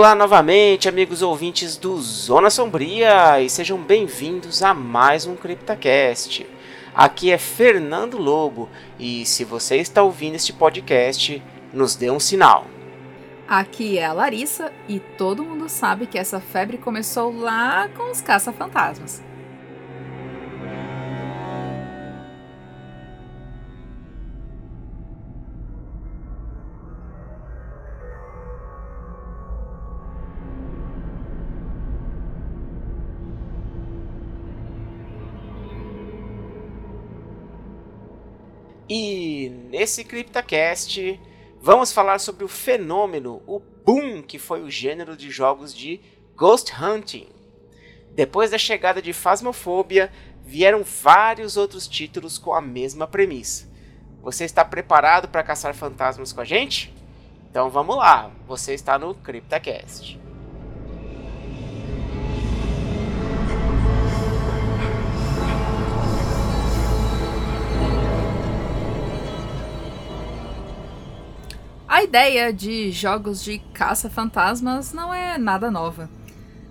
Olá novamente, amigos ouvintes do Zona Sombria, e sejam bem-vindos a mais um CryptaCast. Aqui é Fernando Lobo, e se você está ouvindo este podcast, nos dê um sinal. Aqui é a Larissa, e todo mundo sabe que essa febre começou lá com os caça-fantasmas. Nesse CryptaCast vamos falar sobre o fenômeno, o boom que foi o gênero de jogos de Ghost Hunting. Depois da chegada de Phasmophobia, vieram vários outros títulos com a mesma premissa. Você está preparado para caçar fantasmas com a gente? Então vamos lá, você está no CryptaCast. A ideia de jogos de caça-fantasmas não é nada nova.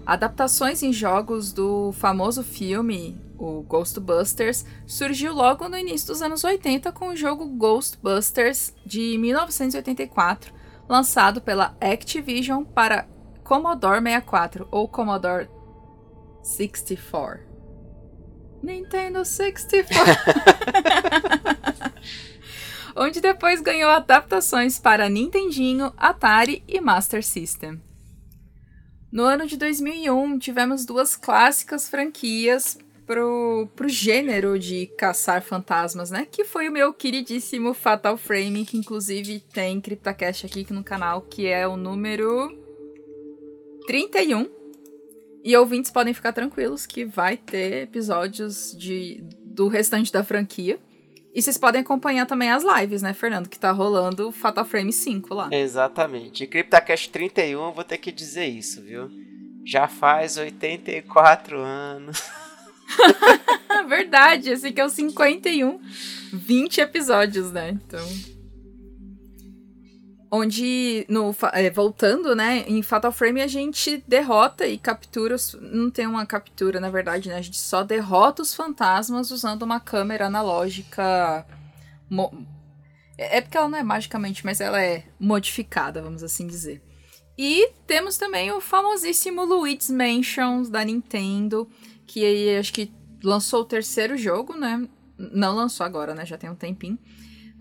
Adaptações em jogos do famoso filme, o Ghostbusters, surgiu logo no início dos anos 80 com o jogo Ghostbusters de 1984, lançado pela Activision para Commodore 64 ou Commodore 64. Nintendo 64. onde depois ganhou adaptações para Nintendinho, Atari e Master System. No ano de 2001, tivemos duas clássicas franquias pro, pro gênero de caçar fantasmas, né? Que foi o meu queridíssimo Fatal Frame, que inclusive tem CryptoCast aqui no canal, que é o número 31. E ouvintes podem ficar tranquilos que vai ter episódios de, do restante da franquia. E vocês podem acompanhar também as lives, né, Fernando? Que tá rolando Fatal Frame 5 lá. Exatamente. E CryptoCast 31, eu vou ter que dizer isso, viu? Já faz 84 anos. Verdade, esse aqui é o 51. 20 episódios, né? Então onde no é, voltando, né, em Fatal Frame a gente derrota e captura os, não tem uma captura, na verdade, né, a gente só derrota os fantasmas usando uma câmera analógica é, é porque ela não é magicamente, mas ela é modificada, vamos assim dizer. E temos também o famosíssimo Luigi's Mansion da Nintendo, que aí acho que lançou o terceiro jogo, né? Não lançou agora, né? Já tem um tempinho.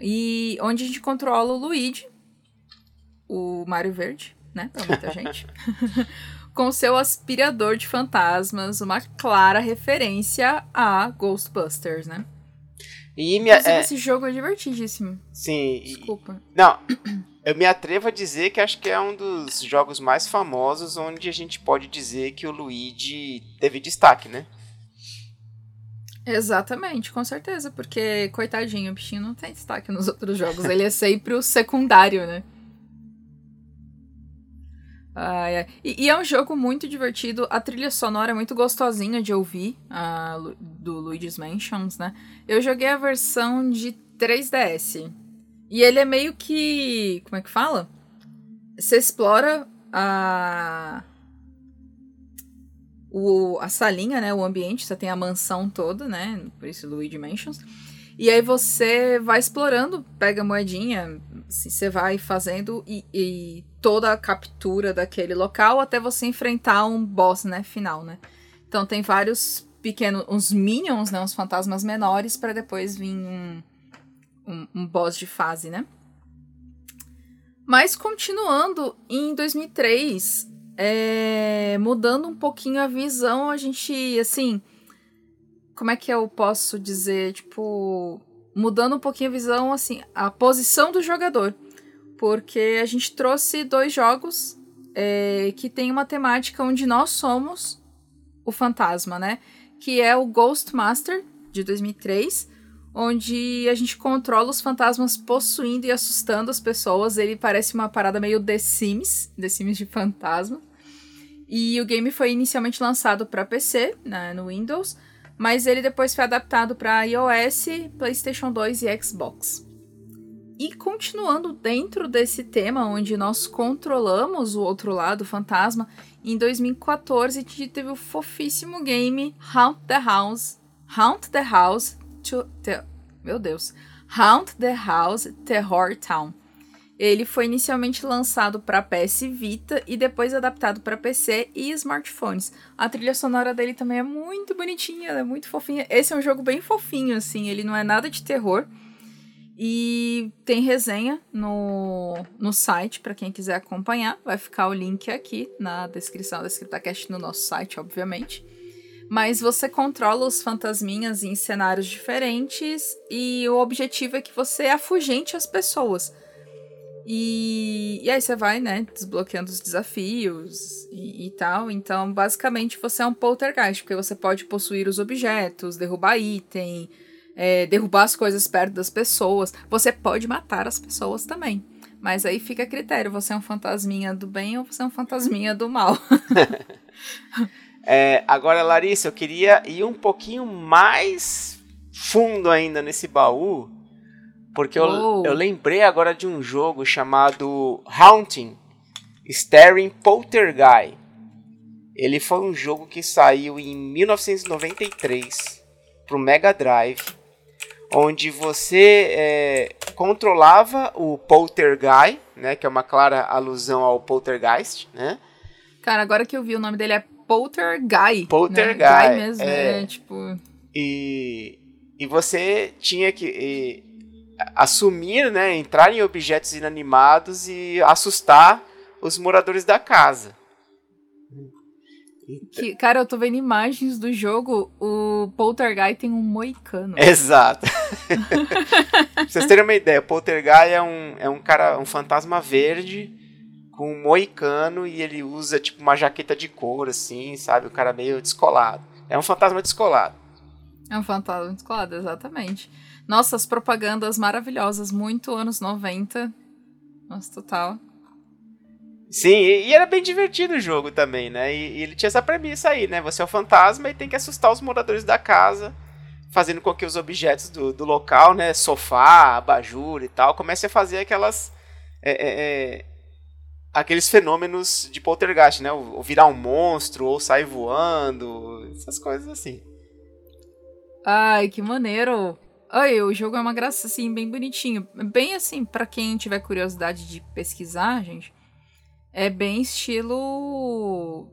E onde a gente controla o Luigi, o Mário Verde, né? Pra muita gente. com seu aspirador de fantasmas, uma clara referência a Ghostbusters, né? E é... esse jogo é divertidíssimo. Sim. Desculpa. E... Não, eu me atrevo a dizer que acho que é um dos jogos mais famosos onde a gente pode dizer que o Luigi teve destaque, né? Exatamente, com certeza, porque coitadinho, o bichinho não tem destaque nos outros jogos, ele é sempre o secundário, né? Ah, é. E, e, é um jogo muito divertido. A trilha sonora é muito gostosinha de ouvir, do Luigi's Mansions, né? Eu joguei a versão de 3DS. E ele é meio que. Como é que fala? Você explora a. O, a salinha, né? O ambiente, você tem a mansão toda, né? Por isso Luigi Mansions. E aí você vai explorando, pega moedinha, assim, você vai fazendo e, e, toda a captura daquele local até você enfrentar um boss, né, final, né? Então tem vários pequenos, uns minions, né, uns fantasmas menores para depois vir um, um, um boss de fase, né? Mas continuando, em 2003, é, mudando um pouquinho a visão, a gente, assim, como é que eu posso dizer, tipo, mudando um pouquinho a visão, assim, a posição do jogador. Porque a gente trouxe dois jogos é, que tem uma temática onde nós somos o fantasma, né? Que é o Ghost Master, de 2003, onde a gente controla os fantasmas possuindo e assustando as pessoas. Ele parece uma parada meio The Sims, The Sims de fantasma. E o game foi inicialmente lançado para PC, né, no Windows, mas ele depois foi adaptado para iOS, PlayStation 2 e Xbox. E continuando dentro desse tema, onde nós controlamos o outro lado, o fantasma, em 2014 a gente teve o fofíssimo game Haunt the House. Haunt the House to. Meu Deus. Haunt the House Terror Town. Ele foi inicialmente lançado para PS Vita e depois adaptado para PC e smartphones. A trilha sonora dele também é muito bonitinha, é muito fofinha. Esse é um jogo bem fofinho, assim, ele não é nada de terror. E tem resenha no, no site para quem quiser acompanhar. Vai ficar o link aqui na descrição da ScriptaCast no nosso site, obviamente. Mas você controla os fantasminhas em cenários diferentes e o objetivo é que você afugente as pessoas. E, e aí você vai, né, desbloqueando os desafios e, e, tal. Então, basicamente, você é um poltergeist, porque você pode possuir os objetos, derrubar item, é, derrubar as coisas perto das pessoas. Você pode matar as pessoas também. Mas aí fica a critério: você é um fantasminha do bem ou você é um fantasminha do mal. é, agora, Larissa, eu queria ir um pouquinho mais fundo ainda nesse baú. Porque eu, eu lembrei agora de um jogo chamado Haunting Staring Poltergeist. Ele foi um jogo que saiu em 1993 para o Mega Drive onde você é, controlava o Poltergeist, né, que é uma clara alusão ao Poltergeist, né? Cara, agora que eu vi o nome dele é Poltergeist. Poltergeist. Né? Mesmo, é, é tipo... E, e você tinha que e, assumir, né, entrar em objetos inanimados e assustar os moradores da casa. Que, cara, eu tô vendo imagens do jogo, o Poltergeist tem um moicano. Exato. pra vocês terem uma ideia, o Poltergeist é um, é um cara, um fantasma verde com um moicano e ele usa tipo uma jaqueta de couro, assim, sabe? O cara meio descolado. É um fantasma descolado. É um fantasma descolado, exatamente. Nossa, as propagandas maravilhosas, muito anos 90. Nossa, total. Sim, e, era bem divertido o jogo também, né? E, e, ele tinha essa premissa aí, né? Você é o fantasma e tem que assustar os moradores da casa, fazendo com que os objetos do, do local, né? Sofá, abajur e tal, comecem a fazer aquelas. É, é, é, aqueles fenômenos de poltergeist, né? Ou, virar um monstro, ou sair voando, essas coisas assim. Ai, que maneiro! Ai, o jogo é uma graça, assim, bem bonitinho. Bem assim, para quem tiver curiosidade de pesquisar, gente é bem estilo.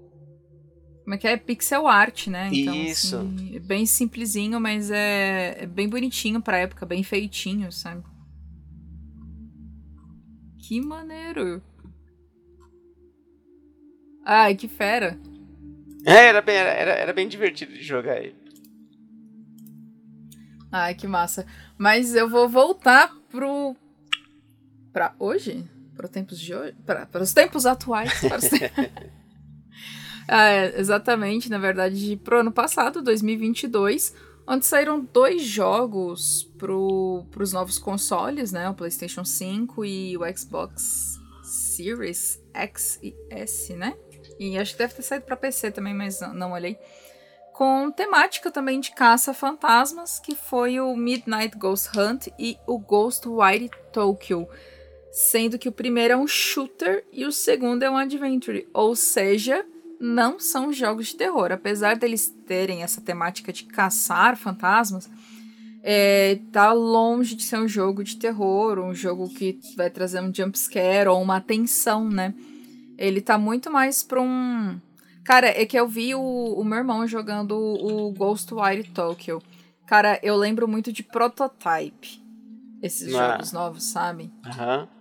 Como é que é? Pixel art, né? Então, Isso. Assim, é bem simplesinho, mas é, é bem bonitinho pra época, bem feitinho, sabe? Que maneiro! Ai, que fera! É, era bem, era, era bem divertido de jogar ele. Ai, que massa. Mas eu vou voltar pro. pra hoje? para, tempos de hoje, para, os tempos atuais. Os é, exatamente, na verdade, pro ano passado, 2022, onde saíram dois jogos para os novos consoles, né? O PlayStation 5 e o Xbox Series X e S, né? E acho que deve ter saído para PC também, mas não, não olhei. Com temática também de caça-fantasmas, que foi o Midnight Ghost Hunt e o Ghostwire Tokyo sendo que o primeiro é um shooter e o segundo é um adventure, ou seja, não são jogos de terror. Apesar deles terem essa temática de caçar fantasmas, é, tá longe de ser um jogo de terror, um jogo que vai trazer um jump scare ou uma tensão, né? Ele tá muito mais pra um. Cara, é que eu vi o, o meu irmão jogando o Ghostwire Tokyo. Cara, eu lembro muito de Prototype. Esses ah. jogos novos, sabe? Aham. Uhum.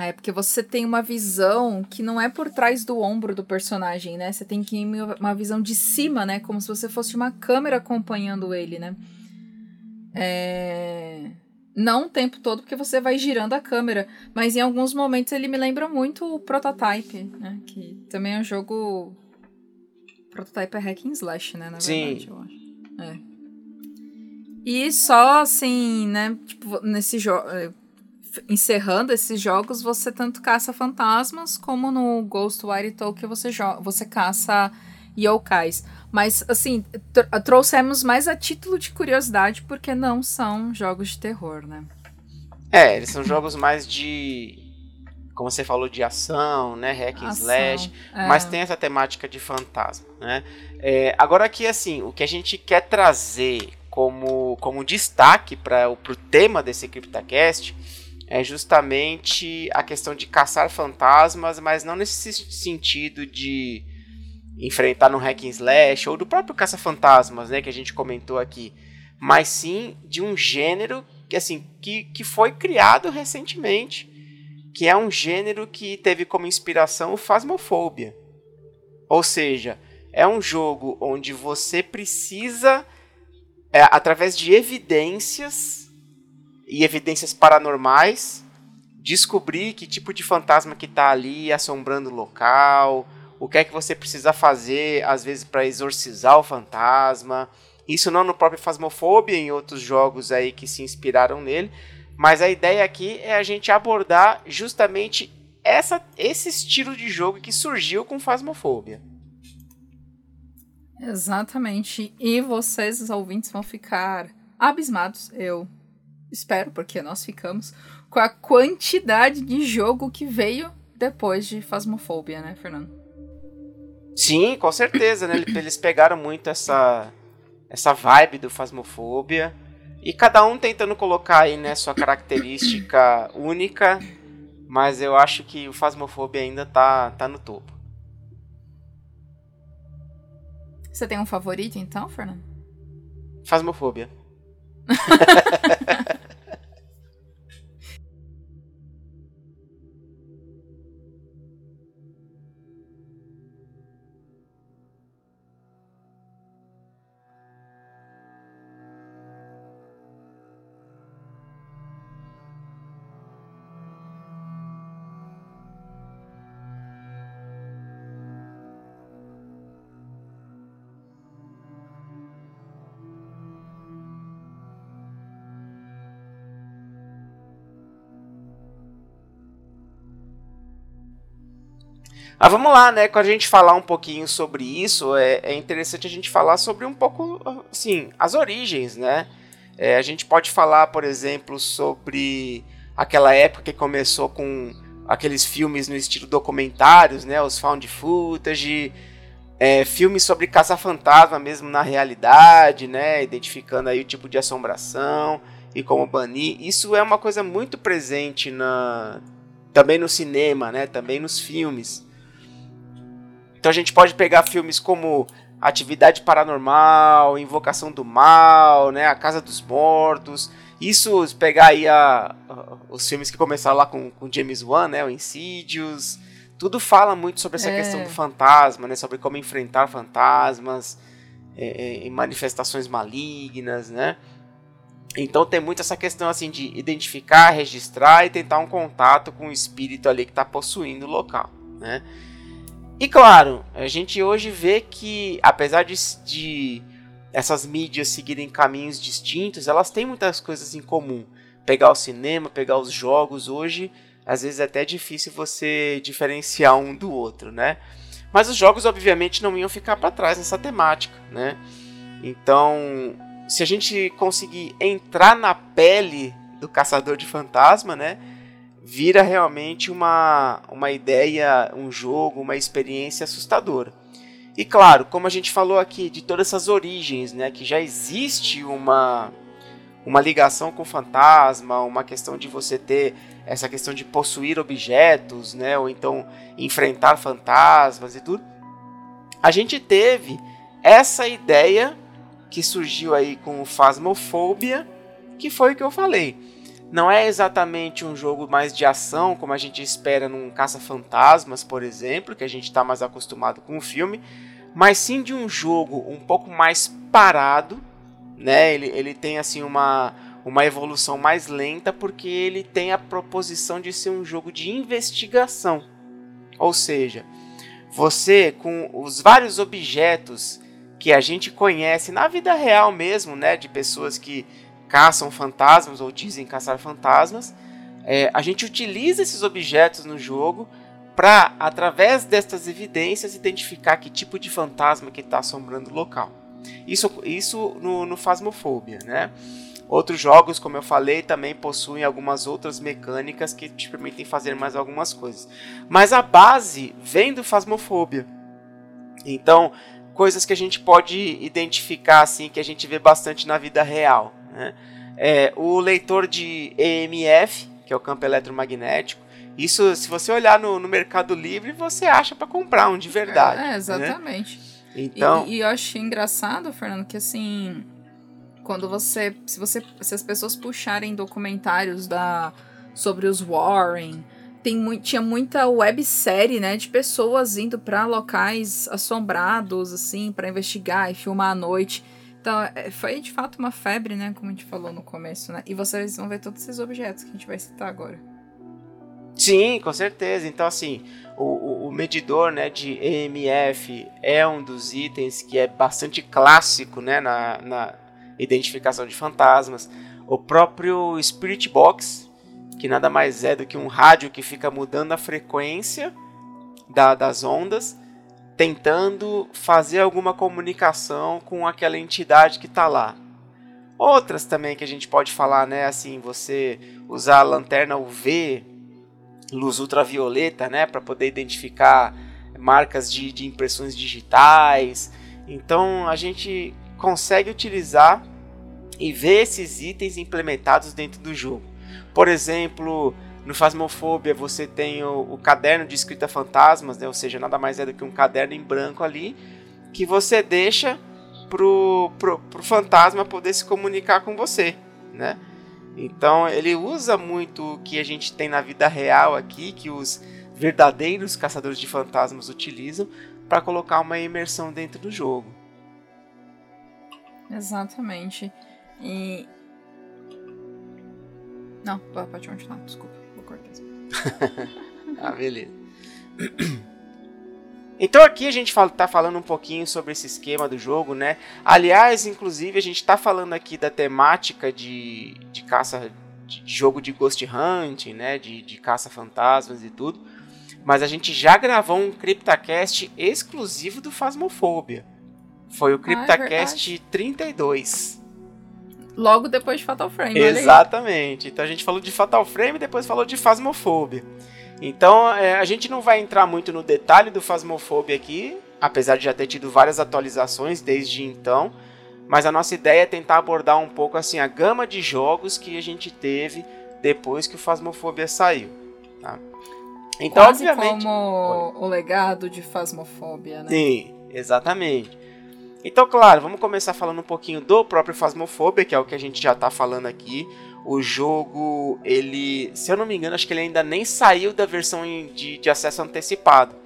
É porque você tem uma visão que não é por trás do ombro do personagem, né? Você tem que ir uma visão de cima, né? Como se você fosse uma câmera acompanhando ele, né? É... Não o tempo todo, porque você vai girando a câmera. Mas em alguns momentos ele me lembra muito o Prototype, né? Que também é um jogo. Prototype é hack and slash, né? Na verdade, Sim. eu acho. É. E só assim, né? Tipo, nesse jogo encerrando esses jogos, você tanto caça fantasmas, como no Ghostwire Tokyo você, você caça yokais. Mas, assim, tr trouxemos mais a título de curiosidade, porque não são jogos de terror, né? É, eles são jogos mais de. Como você falou, de ação, né? Hack and slash. É. Mas tem essa temática de fantasma, né? É, agora aqui, assim, o que a gente quer trazer como, como destaque para o tema desse CryptoCast é justamente a questão de caçar fantasmas, mas não nesse sentido de enfrentar no hack and slash ou do próprio caça-fantasmas, né, que a gente comentou aqui, mas sim de um gênero que assim que, que foi criado recentemente, que é um gênero que teve como inspiração o Phasmophobia. Ou seja, é um jogo onde você precisa é, através de evidências e evidências paranormais, descobrir que tipo de fantasma que está ali assombrando o local, o que é que você precisa fazer, às vezes, para exorcizar o fantasma. Isso não no próprio Phasmophobia, em outros jogos aí que se inspiraram nele, mas a ideia aqui é a gente abordar justamente essa, esse estilo de jogo que surgiu com Phasmophobia. Exatamente. E vocês, os ouvintes, vão ficar abismados. Eu espero, porque nós ficamos, com a quantidade de jogo que veio depois de Phasmophobia, né, Fernando? Sim, com certeza, né? Eles pegaram muito essa, essa vibe do Phasmophobia e cada um tentando colocar aí, né, sua característica única, mas eu acho que o Phasmophobia ainda tá, tá no topo. Você tem um favorito então, Fernando? Phasmophobia. Mas vamos lá, né? Quando a gente falar um pouquinho sobre isso, é, é interessante a gente falar sobre um pouco, assim, as origens, né? É, a gente pode falar, por exemplo, sobre aquela época que começou com aqueles filmes no estilo documentários, né? Os found footage, é, filmes sobre caça-fantasma mesmo na realidade, né? Identificando aí o tipo de assombração e como banir. Isso é uma coisa muito presente na também no cinema, né? Também nos filmes. Então a gente pode pegar filmes como Atividade Paranormal, Invocação do Mal, né, A Casa dos Mortos. Isso, pegar aí a, a, os filmes que começaram lá com, com James Wan, né, o Insidious, tudo fala muito sobre essa é. questão do fantasma, né, sobre como enfrentar fantasmas é, é, em manifestações malignas, né. Então tem muito essa questão assim de identificar, registrar e tentar um contato com o espírito ali que está possuindo o local, né. E claro, a gente hoje vê que, apesar de, de essas mídias seguirem caminhos distintos, elas têm muitas coisas em comum. Pegar o cinema, pegar os jogos, hoje, às vezes é até difícil você diferenciar um do outro, né? Mas os jogos, obviamente, não iam ficar para trás nessa temática, né? Então, se a gente conseguir entrar na pele do caçador de fantasma, né? Vira realmente uma, uma ideia, um jogo, uma experiência assustadora. E claro, como a gente falou aqui, de todas essas origens, né, que já existe uma, uma ligação com fantasma, uma questão de você ter essa questão de possuir objetos, né, ou então enfrentar fantasmas e tudo. A gente teve essa ideia que surgiu aí com o Phasmophobia, que foi o que eu falei não é exatamente um jogo mais de ação, como a gente espera num Caça-Fantasmas, por exemplo, que a gente está mais acostumado com o filme, mas sim de um jogo um pouco mais parado, né? Ele, ele tem assim uma, uma evolução mais lenta, porque ele tem a proposição de ser um jogo de investigação. Ou seja, você com os vários objetos que a gente conhece na vida real mesmo, né, de pessoas que caçam fantasmas ou dizem caçar fantasmas, é, a gente utiliza esses objetos no jogo para, através destas evidências, identificar que tipo de fantasma que está assombrando o local. Isso, isso no, no Phasmophobia, né? Outros jogos, como eu falei, também possuem algumas outras mecânicas que te permitem fazer mais algumas coisas. Mas a base vem do Phasmophobia. Então, coisas que a gente pode identificar assim, que a gente vê bastante na vida real. Né? É, o leitor de EMF, que é o campo eletromagnético, isso, se você olhar no, no Mercado Livre, você acha para comprar um de verdade. É, é exatamente. Né? Então... E, e, eu achei engraçado, Fernando, que assim, quando você se você se as pessoas puxarem documentários da sobre os Warren, tem tinha muita websérie, né, de pessoas indo para locais assombrados assim, para investigar e filmar à noite. Então, é, foi de fato uma febre, né, como a gente falou no começo, né? E vocês vão ver todos esses objetos que a gente vai citar agora. Sim, com certeza. Então, assim, o, o, medidor né, de EMF é um dos itens que é bastante clássico né, na, na identificação de fantasmas. O próprio Spirit Box, que nada mais é do que um rádio que fica mudando a frequência da, das ondas, tentando fazer alguma comunicação com aquela entidade que está lá. Outras também que a gente pode falar, né? Assim, você usar a lanterna UV luz ultravioleta, né, para poder identificar marcas de, de impressões digitais. Então a gente consegue utilizar e ver esses itens implementados dentro do jogo. Por exemplo, no Phasmophobia você tem o, o, caderno de escrita fantasmas, né? ou seja, nada mais é do que um caderno em branco ali, que você deixa pro, pro, pro fantasma poder se comunicar com você, né? Então ele usa muito o que a gente tem na vida real aqui, que os verdadeiros caçadores de fantasmas utilizam para colocar uma imersão dentro do jogo. Exatamente. E. Não, pode continuar, desculpa. ah, beleza. Então aqui a gente está falando um pouquinho sobre esse esquema do jogo, né? Aliás, inclusive a gente está falando aqui da temática de, de caça, de jogo de Ghost Hunting, né? De, de caça fantasmas e tudo. Mas a gente já gravou um CryptaCast exclusivo do Phasmophobia. Foi o CryptaCast ah, é 32. Logo depois de Fatal Frame. Exatamente. Então a gente falou de Fatal Frame e depois falou de Phasmophobia. Então é, a gente não vai entrar muito no detalhe do Phasmophobia aqui, apesar de já ter tido várias atualizações desde então. Mas a nossa ideia é tentar abordar um pouco assim a gama de jogos que a gente teve depois que o Phasmophobia saiu. Tá? Então, Quase obviamente. Como o legado de Phasmophobia, né? Sim, exatamente. Então, claro, vamos começar falando um pouquinho do próprio Phasmophobia, que é o que a gente já está falando aqui. O jogo, ele, se eu não me engano, acho que ele ainda nem saiu da versão de, de acesso antecipado.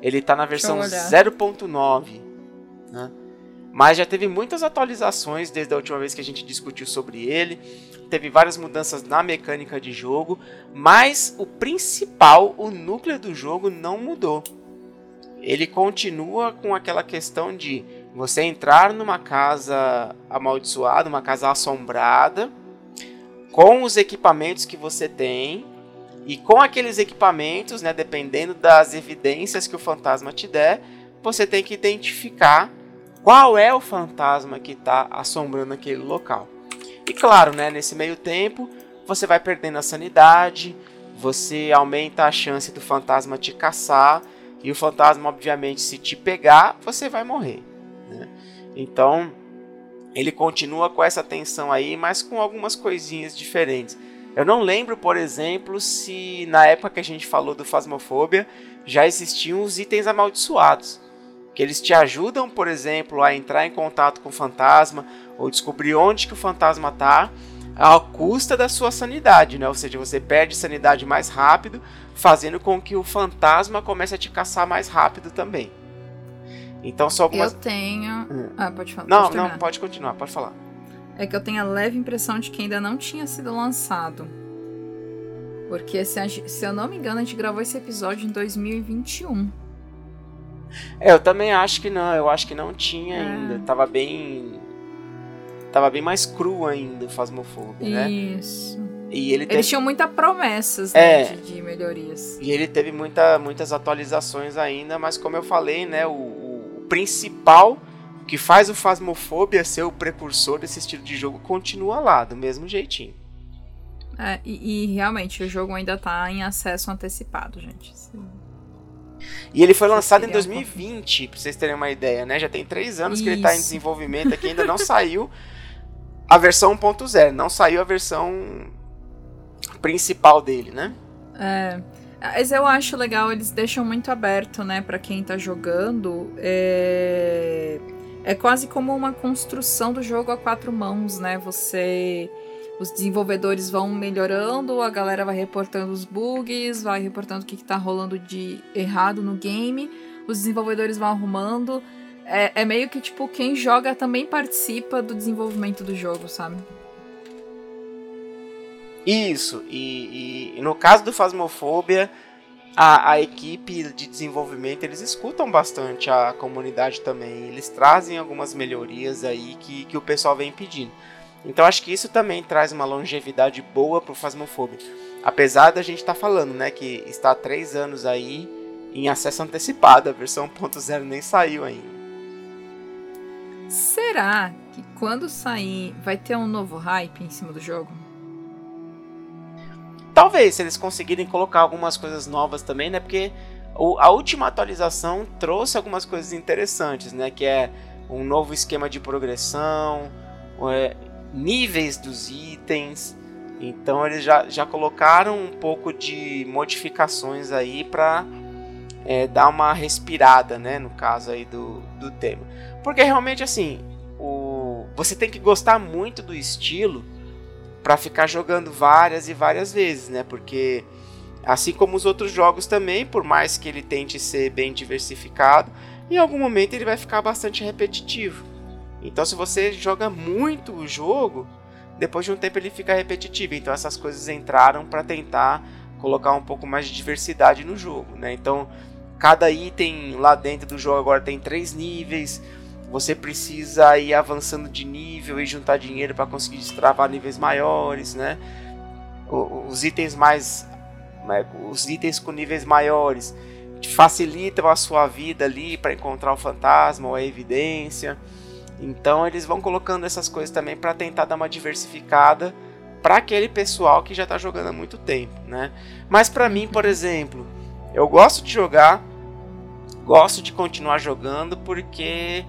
Ele está na versão 0.9, né? Mas já teve muitas atualizações desde a última vez que a gente discutiu sobre ele. Teve várias mudanças na mecânica de jogo, mas o principal, o núcleo do jogo não mudou. Ele continua com aquela questão de você entrar numa casa amaldiçoada, uma casa assombrada, com os equipamentos que você tem e com aqueles equipamentos, né, dependendo das evidências que o fantasma te der, você tem que identificar qual é o fantasma que está assombrando aquele local. E claro, né, nesse meio tempo, você vai perdendo a sanidade, você aumenta a chance do fantasma te caçar e o fantasma, obviamente, se te pegar, você vai morrer. Então, ele continua com essa tensão aí, mas com algumas coisinhas diferentes. Eu não lembro, por exemplo, se na época que a gente falou do Fasmofobia já existiam os itens amaldiçoados. Que eles te ajudam, por exemplo, a entrar em contato com o fantasma ou descobrir onde que o fantasma está à custa da sua sanidade, né? Ou seja, você perde sanidade mais rápido, fazendo com que o fantasma comece a te caçar mais rápido também. Então só. Eu tenho. Hum. Ah, pode falar. Não, pode não, pode continuar, pode falar. É que eu tenho a leve impressão de que ainda não tinha sido lançado. Porque se, se eu não me engano, a gente gravou esse episódio em 2021. É, eu também acho que não, eu acho que não tinha é. ainda. Tava bem. Tava bem mais cru ainda o Fasmofobia, né? Isso. E ele teve... Eles tinham muitas promessas né, é, de, de, melhorias. E ele teve muita, muitas atualizações ainda, mas como eu falei, né, o, principal que faz o Phasmophobia ser o precursor desse estilo de jogo continua lá, do mesmo jeitinho. É, e, e, realmente o jogo ainda tá em acesso antecipado, gente. Sim. E ele foi lançado em 2020, pra vocês terem uma ideia, né? Já tem três anos Isso. que ele tá em desenvolvimento aqui, ainda não saiu a versão 1.0, não saiu a versão principal dele, né? É. Mas eu acho legal, eles deixam muito aberto, né, para quem tá jogando. É... é quase como uma construção do jogo a quatro mãos, né? Você. Os desenvolvedores vão melhorando, a galera vai reportando os bugs, vai reportando o que, que tá rolando de errado no game, os desenvolvedores vão arrumando. É, é meio que, tipo, quem joga também participa do desenvolvimento do jogo, sabe? Isso, e, e, e no caso do Phasmophobia, a, a, equipe de desenvolvimento eles escutam bastante a comunidade também, eles trazem algumas melhorias aí que, que o pessoal vem pedindo. Então acho que isso também traz uma longevidade boa para o Phasmophobia. Apesar da gente estar tá falando, né, que está há três anos aí em acesso antecipado, a versão 1.0 nem saiu ainda. Será que quando sair vai ter um novo hype em cima do jogo? Talvez, se eles conseguirem colocar algumas coisas novas também, né? Porque a última atualização trouxe algumas coisas interessantes, né? Que é um novo esquema de progressão, é, níveis dos itens. Então eles já, já colocaram um pouco de modificações aí para é, dar uma respirada, né? No caso aí do, do tema. Porque realmente assim, o, você tem que gostar muito do estilo para ficar jogando várias e várias vezes, né? Porque assim como os outros jogos também, por mais que ele tente ser bem diversificado, em algum momento ele vai ficar bastante repetitivo. Então se você joga muito o jogo, depois de um tempo ele fica repetitivo. Então essas coisas entraram para tentar colocar um pouco mais de diversidade no jogo, né? Então cada item lá dentro do jogo agora tem três níveis você precisa ir avançando de nível e juntar dinheiro para conseguir destravar níveis maiores, né? Os itens mais, né, os itens com níveis maiores facilitam a sua vida ali para encontrar o fantasma ou a evidência. Então eles vão colocando essas coisas também para tentar dar uma diversificada para aquele pessoal que já está jogando há muito tempo, né? Mas para mim, por exemplo, eu gosto de jogar, gosto de continuar jogando porque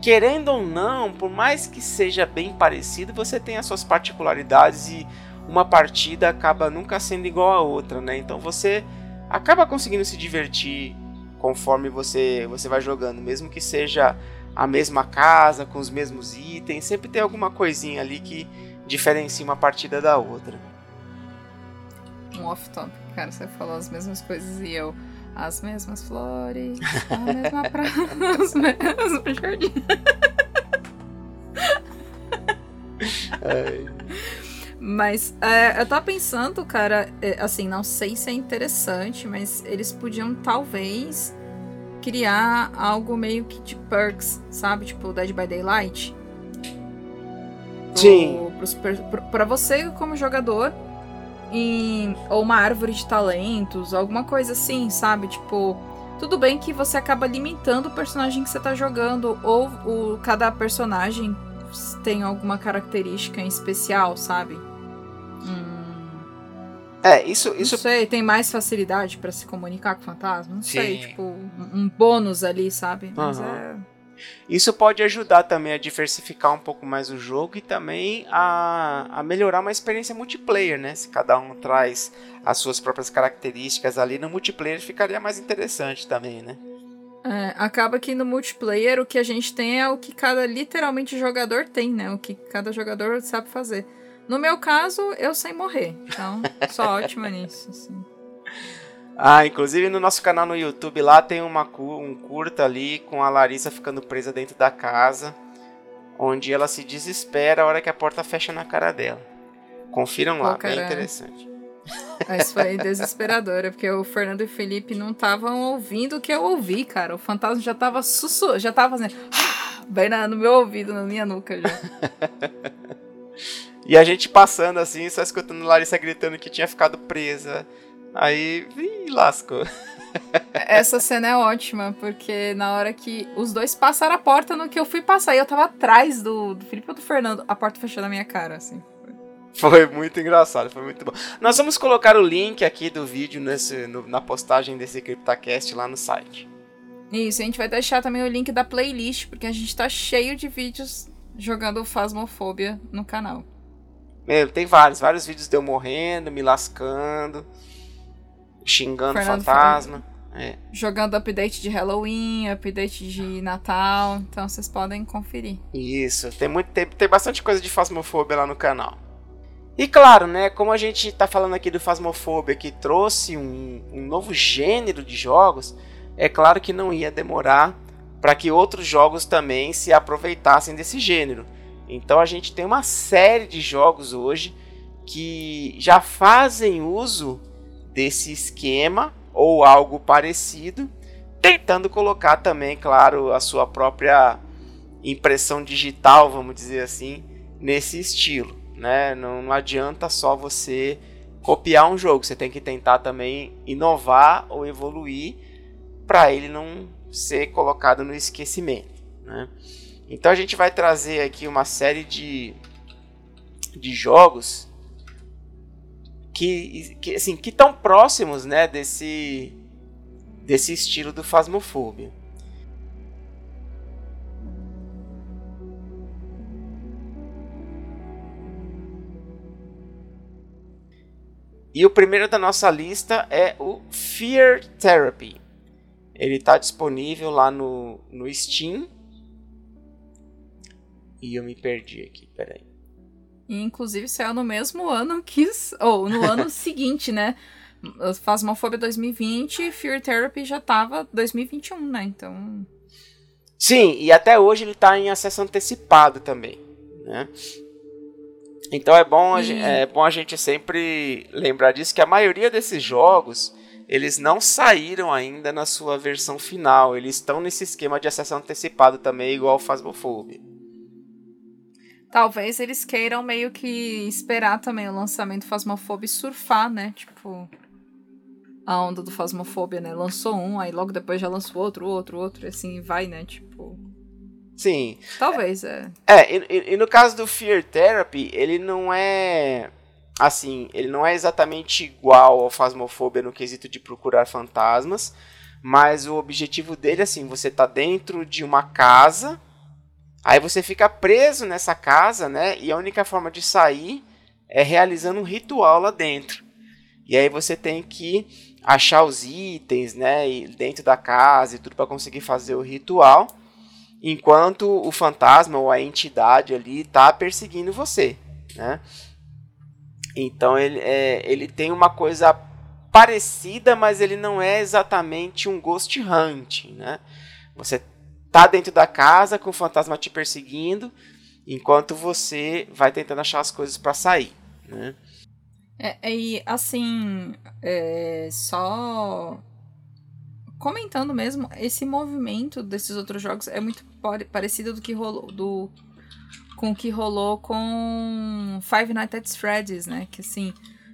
querendo ou não, por mais que seja bem parecido, você tem as suas particularidades e uma partida acaba nunca sendo igual a outra, né? Então você acaba conseguindo se divertir conforme você você vai jogando, mesmo que seja a mesma casa com os mesmos itens, sempre tem alguma coisinha ali que diferencia uma partida da outra. Um off top, cara, você falou as mesmas coisas e eu as mesmas flores, a mesma praia, os mesmos jardins. Mas é, eu tava pensando, cara, é, assim, não sei se é interessante, mas eles podiam talvez criar algo meio que de perks, sabe? Tipo Dead by Daylight. Sim. Para você como jogador em ou uma árvore de talentos, alguma coisa assim, sabe? Tipo, tudo bem que você acaba limitando o personagem que você tá jogando ou o cada personagem tem alguma característica em especial, sabe? Hum. É, isso, isso. Não sei, tem mais facilidade para se comunicar com o fantasma? Não Sim. sei, tipo, um, um bônus ali, sabe? Mas uhum. é. Isso pode ajudar também a diversificar um pouco mais o jogo e também a, a melhorar uma experiência multiplayer, né? Se cada um traz as suas próprias características ali no multiplayer, ficaria mais interessante também, né? É, acaba que no multiplayer o que a gente tem é o que cada literalmente jogador tem, né? O que cada jogador sabe fazer. No meu caso, eu sei morrer. Então, sou ótima nisso. Assim. Ah, inclusive no nosso canal no YouTube lá tem uma, um curta ali com a Larissa ficando presa dentro da casa, onde ela se desespera a hora que a porta fecha na cara dela. Confiram lá, oh, bem interessante. Isso foi desesperadora, porque o Fernando e o Felipe não estavam ouvindo o que eu ouvi, cara. O fantasma já tava sussurrando, já tava fazendo bem na, no meu ouvido, na minha nuca já. e a gente passando assim, só escutando Larissa gritando que tinha ficado presa Aí, ih, lascou. Essa cena é ótima, porque na hora que os dois passaram a porta, no que eu fui passar, e eu tava atrás do, do Felipe ou do Fernando, a porta fechou na minha cara, assim. Foi muito engraçado, foi muito bom. Nós vamos colocar o link aqui do vídeo nesse, no, na postagem desse CryptoCast lá no site. Isso, a gente vai deixar também o link da playlist, porque a gente tá cheio de vídeos jogando Phasmophobia no canal. Meu, tem vários, vários vídeos de eu morrendo, me lascando, xingando Fernando fantasma. É. Jogando update de Halloween, update de Natal, então vocês podem conferir. Isso, tem, muito, tem, tem bastante coisa de Phasmophobia lá no canal. E claro, né, como a gente está falando aqui do Phasmophobia que trouxe um, um novo gênero de jogos, é claro que não ia demorar para que outros jogos também se aproveitassem desse gênero. Então a gente tem uma série de jogos hoje que já fazem uso desse esquema ou algo parecido, tentando colocar também, claro, a sua própria impressão digital, vamos dizer assim, nesse estilo. Né? Não, não adianta só você copiar um jogo, você tem que tentar também inovar ou evoluir para ele não ser colocado no esquecimento. Né? Então a gente vai trazer aqui uma série de, de jogos que, que assim que tão próximos, né, desse desse estilo do Phasmophobia. E o primeiro da nossa lista é o Fear Therapy. Ele está disponível lá no, no Steam. E eu me perdi aqui, peraí. E, inclusive saiu no mesmo ano que. Ou no ano seguinte, né? Phasmophobia 2020 Fear Therapy já tava 2021, né? Então. Sim, e até hoje ele está em acesso antecipado também, né? Então é bom, e... é bom a gente sempre lembrar disso, que a maioria desses jogos eles não saíram ainda na sua versão final. Eles estão nesse esquema de acesso antecipado também, igual o Phasmophobia. Talvez eles queiram meio que esperar também o lançamento do Phasmophobia e surfar, né? Tipo, a onda do Phasmophobia, né? Lançou um, aí logo depois já lançou outro, outro, outro, e assim vai, né? Tipo. Sim. Talvez, é. É, e, e no caso do Fear Therapy, ele não é assim, ele não é exatamente igual ao Phasmophobia no quesito de procurar fantasmas, mas o objetivo dele, assim, você tá dentro de uma casa, aí você fica preso nessa casa, né? E a única forma de sair é realizando um ritual lá dentro. E aí você tem que achar os itens, né, dentro da casa e tudo para conseguir fazer o ritual, enquanto o fantasma ou a entidade ali tá perseguindo você, né? Então ele, é, ele tem uma coisa parecida, mas ele não é exatamente um ghost hunt, né? Você tá dentro da casa com o fantasma te perseguindo, enquanto você vai tentando achar as coisas para sair, né? É, e assim, é, só comentando mesmo, esse movimento desses outros jogos é muito parecido do que rolou do com o que rolou com Five Nights at Freddy's, né? Que assim,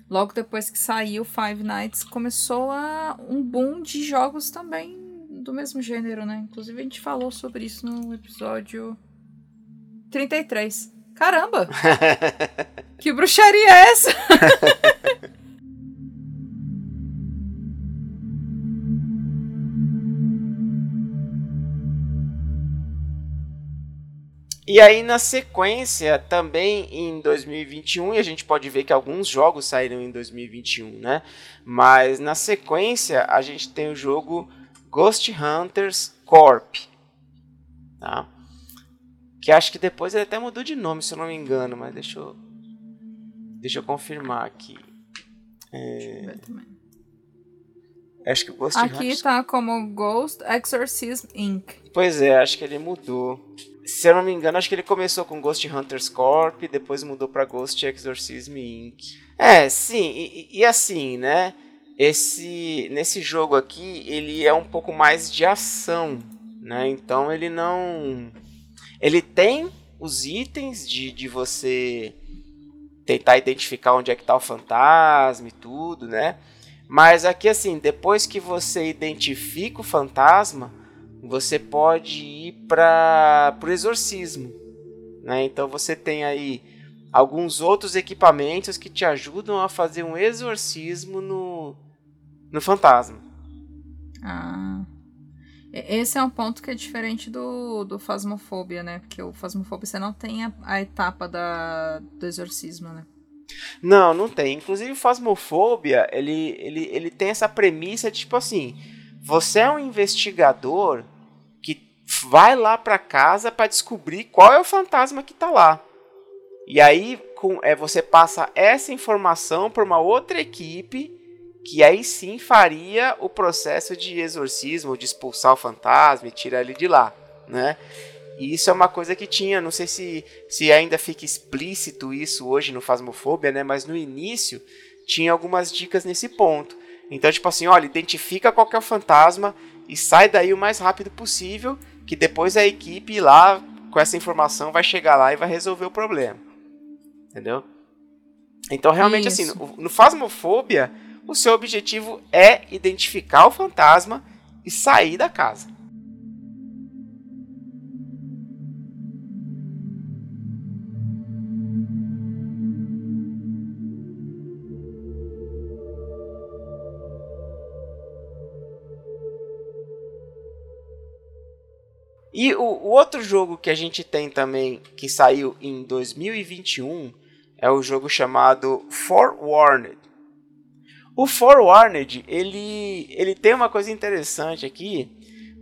logo depois que saiu Five Nights, começou a um boom de jogos também do mesmo gênero, né? Inclusive a gente falou sobre isso no episódio 33. Caramba! que bruxaria é essa? E aí na sequência, também em 2021, e a gente pode ver que alguns jogos saíram em 2021, né? Mas na sequência, a gente tem o jogo Ghost Hunters Corp. Tá? Que acho que depois ele até mudou de nome, se eu não me engano, mas deixa eu Deixa eu confirmar aqui. É... Acho que o Ghost Aqui Hunters... tá como Ghost Exorcism Inc. Pois é, acho que ele mudou se eu não me engano, acho que ele começou com Ghost Hunters Corp, depois mudou para Ghost Exorcism Inc. É, sim, e, e, assim, né? Esse nesse jogo aqui, ele é um pouco mais de ação, né? Então ele não ele tem os itens de, de você tentar identificar onde é que tá o fantasma e tudo, né? Mas aqui assim, depois que você identifica o fantasma, você pode ir para o exorcismo. Né? Então você tem aí alguns outros equipamentos que te ajudam a fazer um exorcismo no, no fantasma. Ah. Esse é um ponto que é diferente do, do Fasmofobia, né? Porque o Fasmofobia você não tem a, a etapa da, do exorcismo, né? Não, não tem. Inclusive, o Fasmofobia, ele, ele, ele tem essa premissa de, tipo assim, você é um investigador que vai lá para casa para descobrir qual é o fantasma que tá lá. E aí, com, é, você passa essa informação para uma outra equipe que aí sim faria o processo de exorcismo, de expulsar o fantasma e tirar ele de lá, né? E isso é uma coisa que tinha, não sei se, se ainda fica explícito isso hoje no Fasmofobia, né? Mas no início tinha algumas dicas nesse ponto. Então, tipo assim, olha, identifica qual é o fantasma e sai daí o mais rápido possível, que depois a equipe lá com essa informação vai chegar lá e vai resolver o problema. Entendeu? Então, realmente, assim, isso. assim, no, no Fasmofobia o seu objetivo é identificar o fantasma e sair da casa. E o, o, outro jogo que a gente tem também, que saiu em 2021, é o jogo chamado Forewarned. O Forwarded, ele, ele tem uma coisa interessante aqui,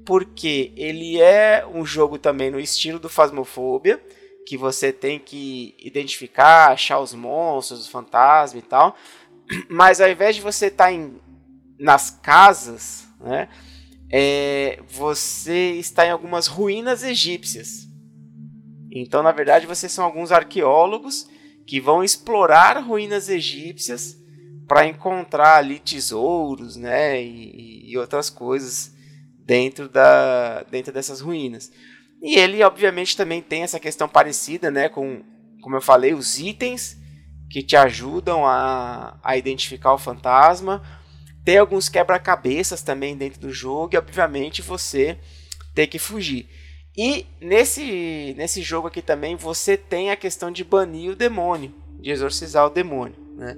porque ele é um jogo também no estilo do Phasmophobia, que você tem que identificar, achar os monstros, os fantasmas e tal. Mas ao invés de você estar tá nas casas, né, é, você está em algumas ruínas egípcias. Então, na verdade, vocês são alguns arqueólogos que vão explorar ruínas egípcias para encontrar ali tesouros, né, e, e, outras coisas dentro da dentro dessas ruínas. E ele obviamente também tem essa questão parecida, né, com como eu falei, os itens que te ajudam a, a identificar o fantasma. Tem alguns quebra-cabeças também dentro do jogo e obviamente você tem que fugir. E nesse, nesse jogo aqui também você tem a questão de banir o demônio, de exorcizar o demônio. Né?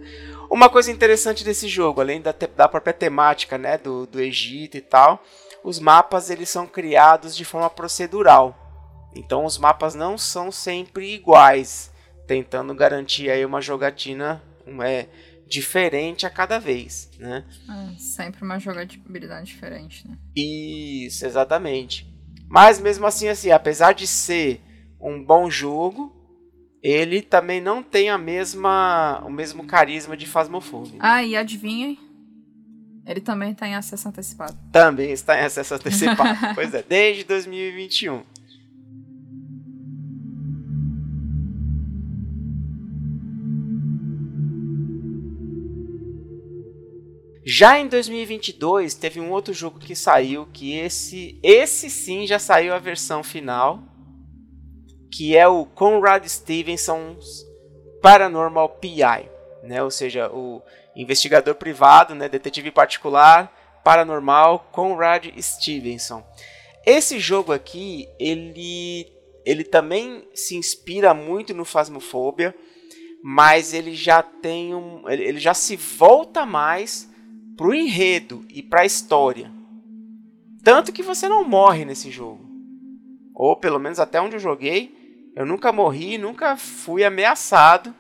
Uma coisa interessante desse jogo, além da, da própria temática né, do, do Egito e tal, os mapas eles são criados de forma procedural. Então os mapas não são sempre iguais, tentando garantir aí uma jogatina é, diferente a cada vez, né? É, sempre uma jogabilidade diferente, né? Isso, exatamente. Mas mesmo assim, assim, apesar de ser um bom jogo, ele também não tem a mesma, o mesmo carisma de Phasmophobia. Ah, e adivinha? Ele também está em acesso antecipado. Também está em acesso antecipado. pois é, desde 2021. Já em 2022 teve um outro jogo que saiu que esse esse sim já saiu a versão final que é o Conrad Stevenson's Paranormal PI, né? ou seja, o investigador privado, né? detetive particular, paranormal Conrad Stevenson. Esse jogo aqui, ele, ele também se inspira muito no Phasmophobia, mas ele já tem um, ele já se volta mais pro enredo e para a história. Tanto que você não morre nesse jogo. Ou pelo menos até onde eu joguei, eu nunca morri, nunca fui ameaçado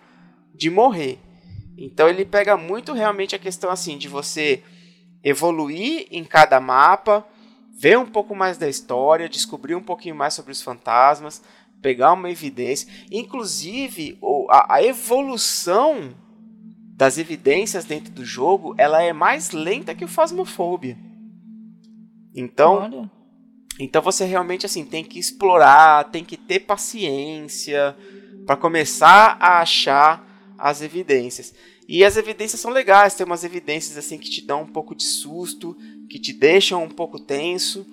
de morrer. Então ele pega muito realmente a questão assim de você evoluir em cada mapa, ver um pouco mais da história, descobrir um pouquinho mais sobre os fantasmas, pegar uma evidência, inclusive a, evolução das evidências dentro do jogo, ela é mais lenta que o Phasmophobia. Então, Olha. Então você realmente assim tem que explorar, tem que ter paciência para começar a achar as evidências. E as evidências são legais, tem umas evidências assim que te dão um pouco de susto, que te deixam um pouco tenso,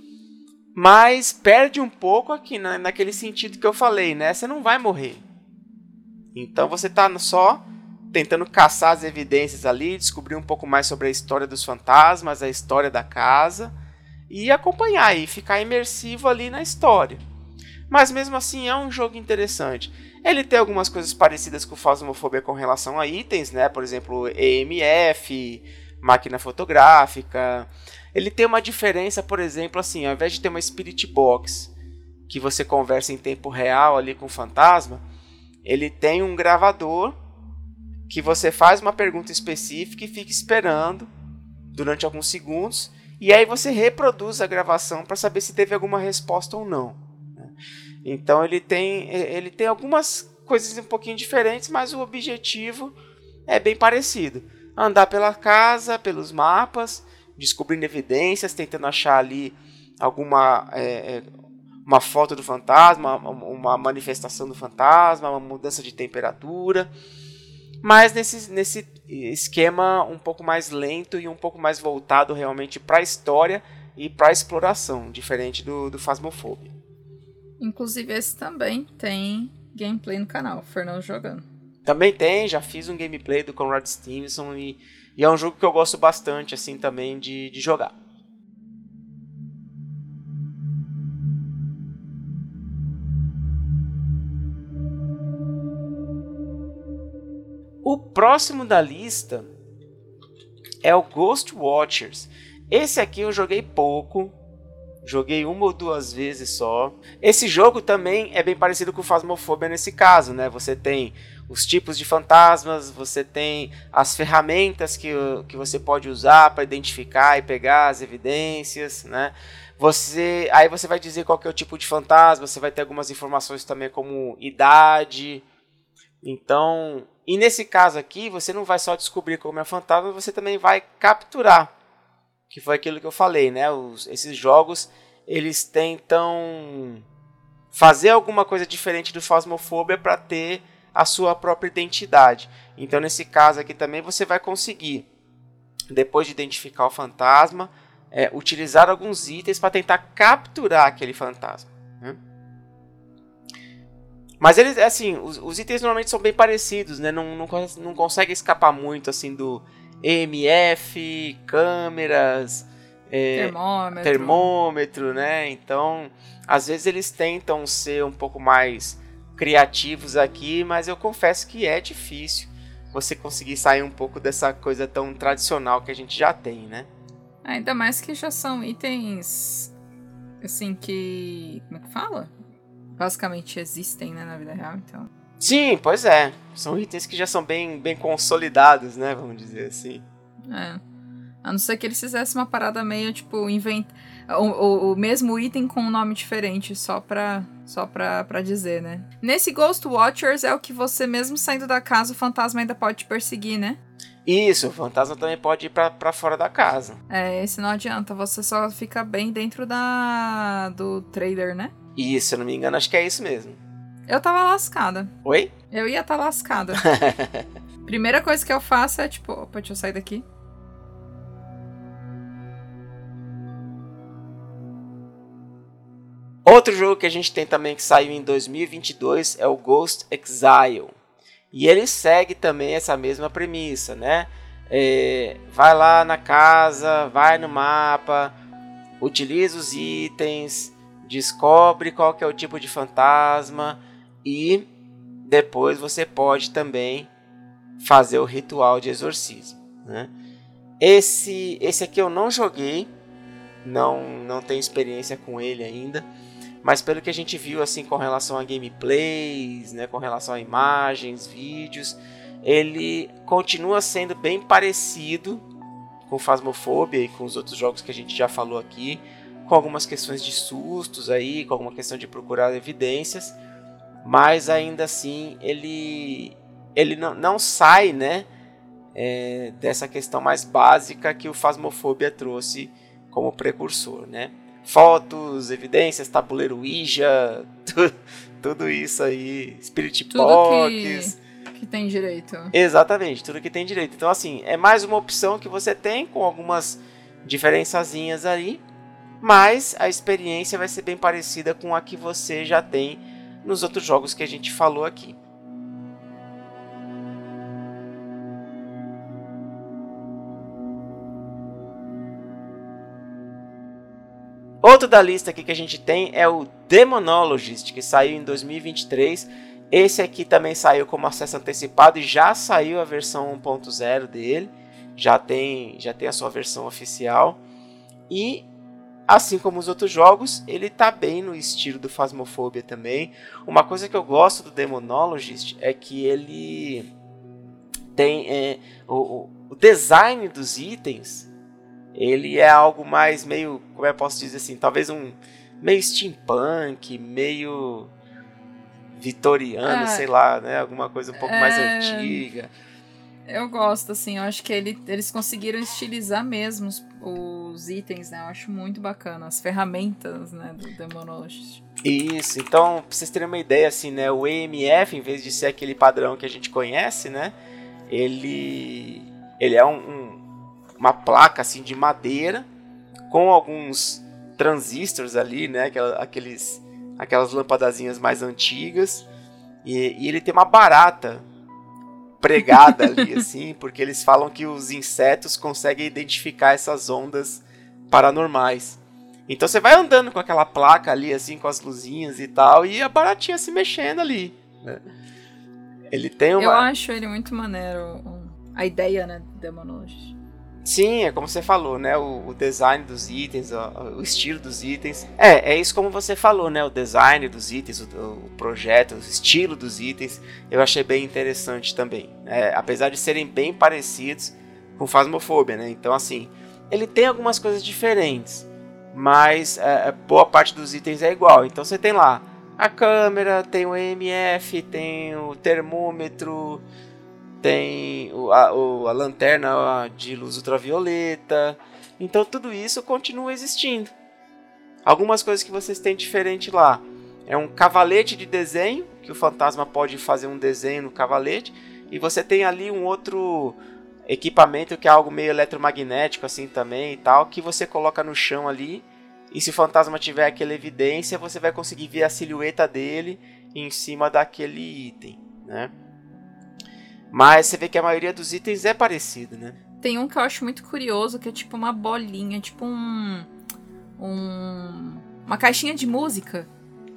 mas perde um pouco aqui na, naquele sentido que eu falei, né? Você não vai morrer. Então você está só tentando caçar as evidências ali, descobrir um pouco mais sobre a história dos fantasmas, a história da casa e acompanhar e ficar imersivo ali na história. Mas mesmo assim é um jogo interessante. Ele tem algumas coisas parecidas com Phasmophobia com relação a itens, né? Por exemplo, EMF, máquina fotográfica. Ele tem uma diferença, por exemplo, assim, ao invés de ter uma Spirit Box que você conversa em tempo real ali com o fantasma, ele tem um gravador que você faz uma pergunta específica e fica esperando durante alguns segundos e aí você reproduz a gravação para saber se teve alguma resposta ou não. Né? Então ele tem, ele tem algumas coisas um pouquinho diferentes, mas o objetivo é bem parecido. Andar pela casa, pelos mapas, descobrindo evidências, tentando achar ali alguma é, é uma foto do fantasma, uma manifestação do fantasma, uma mudança de temperatura mas nesse, nesse esquema um pouco mais lento e um pouco mais voltado realmente para a história e para a exploração, diferente do, do Phasmophobia. Inclusive esse também tem gameplay no canal, Fernando jogando. Também tem, já fiz um gameplay do Conrad Stevenson e, e é um jogo que eu gosto bastante assim também de, de jogar. O próximo da lista é o Ghost Watchers. Esse aqui eu joguei pouco, joguei uma ou duas vezes só. Esse jogo também é bem parecido com o Phasmophobia nesse caso, né? Você tem os tipos de fantasmas, você tem as ferramentas que, que você pode usar para identificar e pegar as evidências, né? Você, aí você vai dizer qual é o tipo de fantasma, você vai ter algumas informações também como idade. Então, e nesse caso aqui, você não vai só descobrir como é fantasma, você também vai capturar. Que foi aquilo que eu falei, né? Os, esses jogos, eles tentam fazer alguma coisa diferente do Phasmophobia para ter a sua própria identidade. Então, nesse caso aqui também, você vai conseguir, depois de identificar o fantasma, é, utilizar alguns itens para tentar capturar aquele fantasma. Né? Mas eles, assim, os, os, itens normalmente são bem parecidos, né? Não, não, não consegue escapar muito, assim, do EMF, câmeras, é, termômetro. termômetro, né? Então, às vezes eles tentam ser um pouco mais criativos aqui, mas eu confesso que é difícil você conseguir sair um pouco dessa coisa tão tradicional que a gente já tem, né? Ainda mais que já são itens assim que. Como é que fala? Basicamente existem, né, na vida real, então. Sim, pois é. São itens que já são bem, bem consolidados, né, vamos dizer assim. É. A não ser que eles fizessem uma parada meio, tipo, inventa o, o, o, mesmo item com um nome diferente, só pra, só pra, pra dizer, né? Nesse Ghost Watchers é o que você, mesmo saindo da casa, o fantasma ainda pode te perseguir, né? Isso, o fantasma também pode ir pra, pra fora da casa. É, esse não adianta, você só fica bem dentro da do trailer, né? Isso, se eu não me engano, acho que é isso mesmo. Eu tava lascada. Oi? Eu ia estar tá lascada. Primeira coisa que eu faço é tipo, opa, deixa eu sair daqui. Outro jogo que a gente tem também que saiu em 2022 é o Ghost Exile. E ele segue também essa mesma premissa, né? É, vai lá na casa, vai no mapa, utiliza os itens, descobre qual que é o tipo de fantasma e depois você pode também fazer o ritual de exorcismo. Né? Esse, esse aqui eu não joguei, não, não tenho experiência com ele ainda, mas pelo que a gente viu assim com relação a gameplays, né, com relação a imagens, vídeos, ele continua sendo bem parecido com Phasmophobia e com os outros jogos que a gente já falou aqui com algumas questões de sustos aí, com alguma questão de procurar evidências, mas ainda assim ele ele não, não sai, né, é, dessa questão mais básica que o Fasmofobia trouxe como precursor, né? Fotos, evidências, tabuleiro Ouija, tudo, tudo isso aí, Spirit tudo Box. Que, que tem direito. Exatamente, tudo que tem direito. Então, assim, é mais uma opção que você tem com algumas diferençazinhas aí mas a experiência vai ser bem parecida com a que você já tem nos outros jogos que a gente falou aqui. Outro da lista aqui que a gente tem é o Demonologist, que saiu em 2023. Esse aqui também saiu como acesso antecipado e já saiu a versão 1.0 dele. Já tem, já tem a sua versão oficial. E assim como os outros jogos, ele tá bem no estilo do Phasmophobia também. Uma coisa que eu gosto do Demonologist é que ele tem é, o, o design dos itens ele é algo mais meio, como eu posso dizer assim, talvez um meio steampunk, meio vitoriano, é, sei lá, né? Alguma coisa um pouco é, mais antiga. Eu gosto, assim, eu acho que ele, eles conseguiram estilizar mesmo os, os, itens, né? Eu acho muito bacana, as ferramentas, né, do Demonologist. Isso, então, pra vocês terem uma ideia, assim, né, o EMF, em vez de ser aquele padrão que a gente conhece, né, ele, ele é um, um uma placa assim de madeira com alguns transistores ali, né? Aqueles, aquelas lampadazinhas mais antigas. E, e ele tem uma barata pregada ali, assim, porque eles falam que os insetos conseguem identificar essas ondas paranormais. Então você vai andando com aquela placa ali, assim, com as luzinhas e tal, e a baratinha se mexendo ali. Né? Ele tem uma. Eu acho ele muito maneiro, a ideia, né, do Demonologist. Sim, é como você falou, né? O, o design dos itens, o, o, estilo dos itens. É, é isso como você falou, né? O design dos itens, o, o projeto, o estilo dos itens, eu achei bem interessante também. É, apesar de serem bem parecidos com Phasmophobia, né? Então, assim, ele tem algumas coisas diferentes, mas é, é boa parte dos itens é igual. Então, você tem lá a câmera, tem o EMF, tem o termômetro tem a, a lanterna de luz ultravioleta. Então tudo isso continua existindo. Algumas coisas que vocês têm diferente lá é um cavalete de desenho, que o fantasma pode fazer um desenho no cavalete, e você tem ali um outro equipamento que é algo meio eletromagnético assim também e tal, que você coloca no chão ali, e se o fantasma tiver aquela evidência, você vai conseguir ver a silhueta dele em cima daquele item, né? Mas você vê que a maioria dos itens é parecido, né? Tem um que eu acho muito curioso, que é tipo uma bolinha, tipo um. um uma caixinha de música.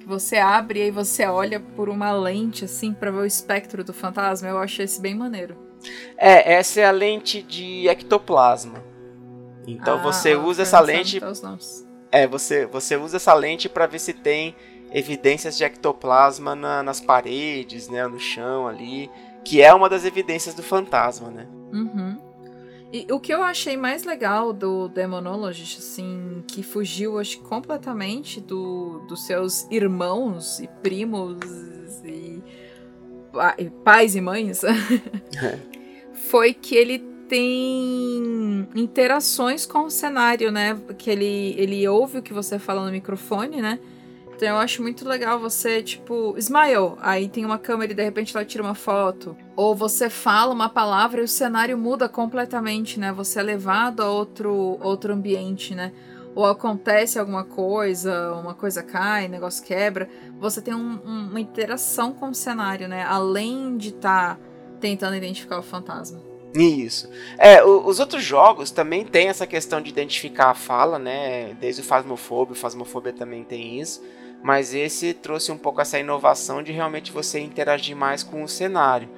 Que você abre e aí você olha por uma lente, assim, para ver o espectro do fantasma. Eu acho esse bem maneiro. É, essa é a lente de ectoplasma. Então ah, você usa essa lente. É, você, você usa essa lente para ver se tem evidências de ectoplasma na, nas paredes, né, no chão ali que é uma das evidências do fantasma, né? Uhum. E o que eu achei mais legal do Demonologist, assim, que fugiu, acho, completamente do, dos seus irmãos e primos e, e pais e mães, foi que ele tem interações com o cenário, né? Que ele, ele ouve o que você fala no microfone, né? Então eu acho muito legal você, tipo, smile, aí tem uma câmera e de repente ela tira uma foto. Ou você fala uma palavra e o cenário muda completamente, né? Você é levado a outro, outro ambiente, né? Ou acontece alguma coisa, uma coisa cai, negócio quebra. Você tem um, um, uma interação com o cenário, né? Além de estar tá tentando identificar o fantasma. Isso. É, os outros jogos também tem essa questão de identificar a fala, né? Desde o Phasmophobia, o Phasmophobia também tem isso mas esse trouxe um pouco essa inovação de realmente você interagir mais com o cenário.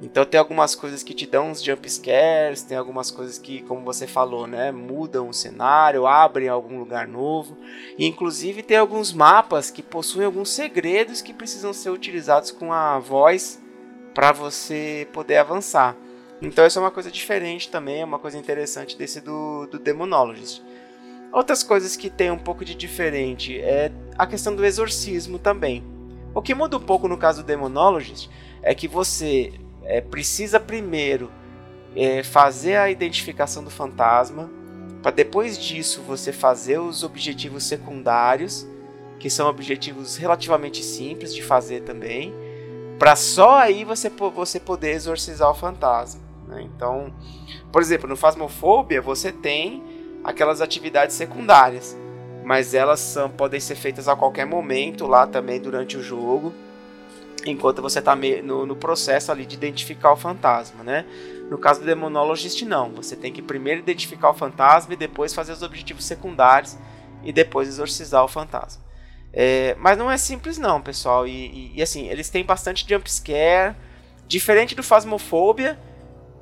Então tem algumas coisas que te dão uns jump scares, tem algumas coisas que, como você falou, né, mudam o cenário, abrem algum lugar novo. E inclusive tem alguns mapas que possuem alguns segredos que precisam ser utilizados com a voz para você poder avançar. Então isso é uma coisa diferente também, é uma coisa interessante desse do, do Demonologist. Outras coisas que tem um pouco de diferente é a questão do exorcismo também. O que muda um pouco no caso do Demonologist é que você é, precisa primeiro é, fazer a identificação do fantasma, para depois disso você fazer os objetivos secundários, que são objetivos relativamente simples de fazer também, para só aí você, você poder exorcizar o fantasma. Né? Então, por exemplo, no Phasmophobia você tem aquelas atividades secundárias, mas elas são, podem ser feitas a qualquer momento lá também durante o jogo, enquanto você está no, no, processo ali de identificar o fantasma, né? No caso do Demonologist não, você tem que primeiro identificar o fantasma e depois fazer os objetivos secundários e depois exorcizar o fantasma. É, mas não é simples não, pessoal. E, e, e, assim, eles têm bastante jump scare, diferente do Phasmophobia,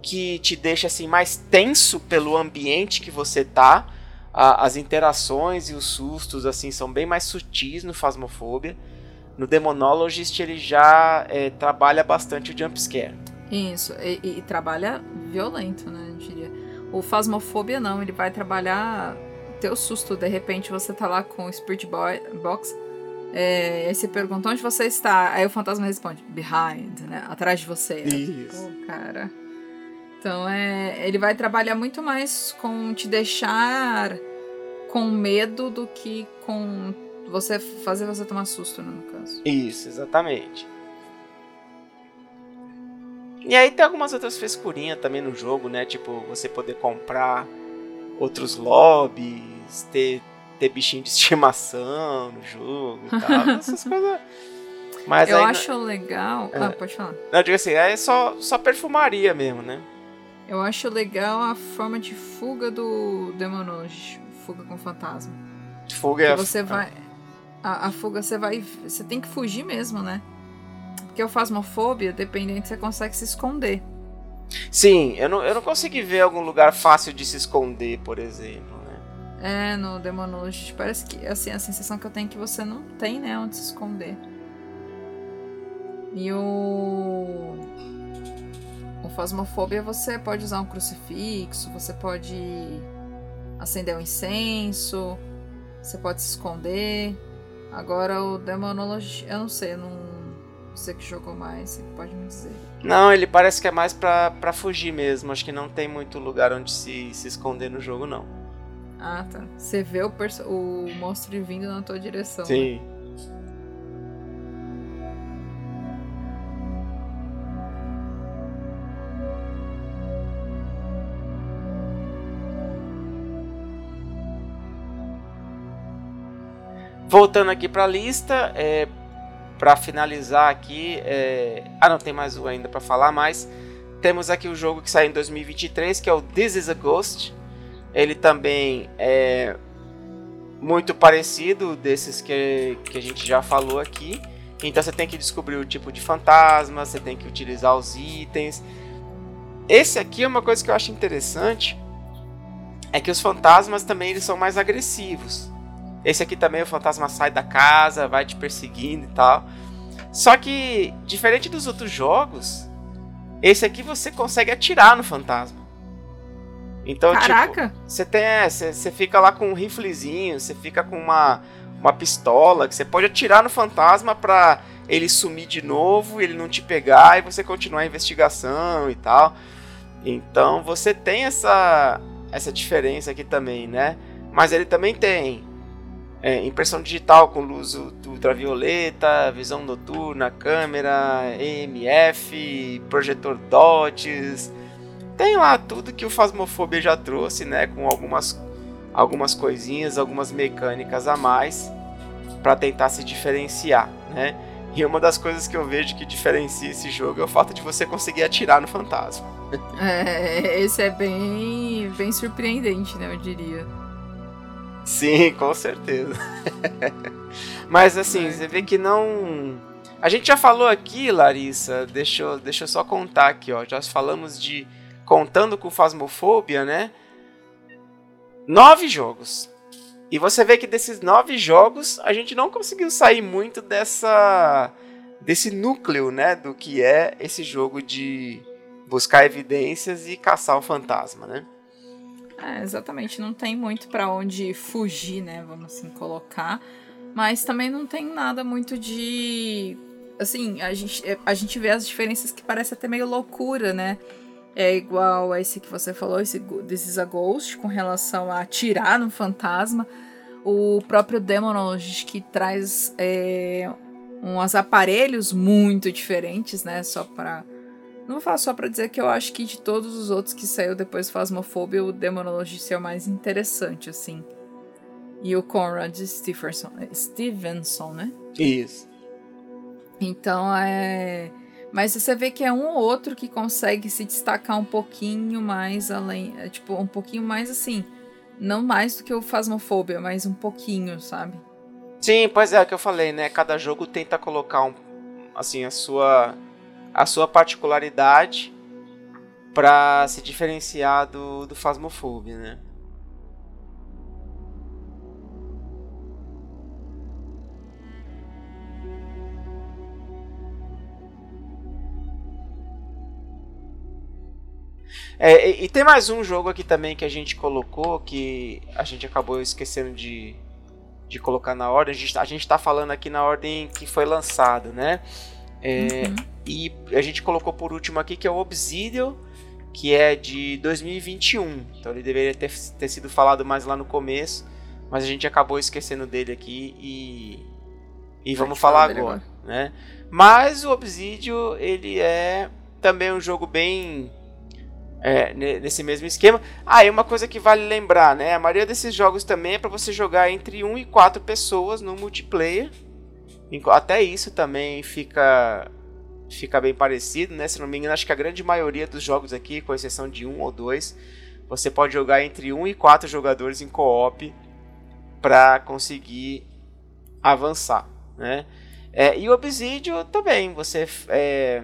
que te deixa assim mais tenso pelo ambiente que você tá. A, as interações e os sustos assim são bem mais sutis no Phasmophobia. No Demonologist ele já é, trabalha bastante o jump scare. Isso, e, e, trabalha violento, né? Eu diria. O Phasmophobia não, ele vai trabalhar teu susto. De repente você tá lá com o Spirit Box. É, aí você pergunta onde você está. Aí o fantasma responde, behind, né? Atrás de você. Isso. Pô, cara. Então é. Ele vai trabalhar muito mais com te deixar com medo do que com você fazer você tomar susto, né, no caso. Isso, exatamente. E aí tem algumas outras frescurinhas também no jogo, né? Tipo, você poder comprar outros lobbies, ter, ter bichinho de estimação no jogo e tal. essas coisas. Mas eu acho legal. É. Ah, pode falar. Não, eu digo assim, é só, só perfumaria mesmo, né? Eu acho legal a forma de fuga do Demonology. Fuga com fantasma. Fuga é a... você vai. A, a, fuga você vai. Você tem que fugir mesmo, né? Porque o Fasmofobia, dependente, você consegue se esconder. Sim, eu não, eu não consegui ver algum lugar fácil de se esconder, por exemplo, né? É, no Demonology parece que assim, a sensação que eu tenho é que você não tem, né, onde se esconder. E o o Fasmofobia você pode usar um crucifixo, você pode acender um incenso, você pode se esconder. Agora o Demonology, eu não sei, eu não você que jogou mais, você pode me dizer. Não, ele parece que é mais pra, pra fugir mesmo. Acho que não tem muito lugar onde se, se esconder no jogo, não. Ah, tá. Você vê o, o monstro vindo na tua direção. Sim. Né? Voltando aqui para a lista, é, para finalizar aqui, é... ah não, tem mais um ainda para falar, mas temos aqui o jogo que sai em 2023, que é o This Is a Ghost. Ele também é muito parecido desses que, que a gente já falou aqui. Então você tem que descobrir o tipo de fantasma, você tem que utilizar os itens. Esse aqui é uma coisa que eu acho interessante, é que os fantasmas também eles são mais agressivos. Esse aqui também o fantasma sai da casa, vai te perseguindo e tal. Só que, diferente dos outros jogos, esse aqui você consegue atirar no fantasma. Então, tipo, Caraca. tipo, você tem, você, você fica lá com um riflezinho, você fica com uma, uma pistola que você pode atirar no fantasma pra ele sumir de novo, ele não te pegar e você continuar a investigação e tal. Então, você tem essa essa diferença aqui também, né? Mas ele também tem é, impressão digital com luz ultravioleta, visão noturna, câmera, EMF, projetor DOTS. Tem lá tudo que o Phasmophobia já trouxe, né, com algumas algumas coisinhas, algumas mecânicas a mais para tentar se diferenciar, né? E uma das coisas que eu vejo que diferencia esse jogo é o fato de você conseguir atirar no fantasma. É, esse é bem, bem surpreendente, né? Eu diria. Sim, com certeza. Mas assim, é. você vê que não. A gente já falou aqui, Larissa, deixa eu, deixa eu só contar aqui, ó. Já falamos de. Contando com Fasmofobia, né? Nove jogos. E você vê que desses nove jogos, a gente não conseguiu sair muito dessa. desse núcleo, né? Do que é esse jogo de buscar evidências e caçar o fantasma, né? É, exatamente, não tem muito para onde fugir, né? Vamos assim colocar. Mas também não tem nada muito de. Assim, a gente, a gente vê as diferenças que parece até meio loucura, né? É igual a esse que você falou, esse This is a Ghost, com relação a atirar no fantasma. O próprio Demonologist que traz é, uns aparelhos muito diferentes, né? Só para não vou falar só pra dizer que eu acho que de todos os outros que saiu depois do Phasmophobia, o Demonologist é o mais interessante, assim. E o Conrad Stevenson, Stevenson né? Isso. Então é. Mas você vê que é um ou outro que consegue se destacar um pouquinho mais além. É, tipo, um pouquinho mais assim. Não mais do que o Phasmophobia, mas um pouquinho, sabe? Sim, pois é, é o que eu falei, né? Cada jogo tenta colocar um, assim a sua a sua particularidade para se diferenciar do do Phasmophobia, né? É, e, e, tem mais um jogo aqui também que a gente colocou que a gente acabou esquecendo de, de colocar na ordem. A gente, a gente tá falando aqui na ordem que foi lançado, né? É, uhum. E a gente colocou por último aqui que é o Obsidian, que é de 2021. Então ele deveria ter, ter sido falado mais lá no começo, mas a gente acabou esquecendo dele aqui e, e vamos falar agora, agora, né? Mas o Obsidian ele é também um jogo bem é, nesse mesmo esquema. Ah, e uma coisa que vale lembrar, né? A maioria desses jogos também é para você jogar entre 1 e 4 pessoas no multiplayer. Até isso também fica fica bem parecido, né? Se não me engano, acho que a grande maioria dos jogos aqui, com exceção de um ou dois, você pode jogar entre 1 e 4 jogadores em co-op para conseguir avançar, né? É, e o Obsidian também, você é,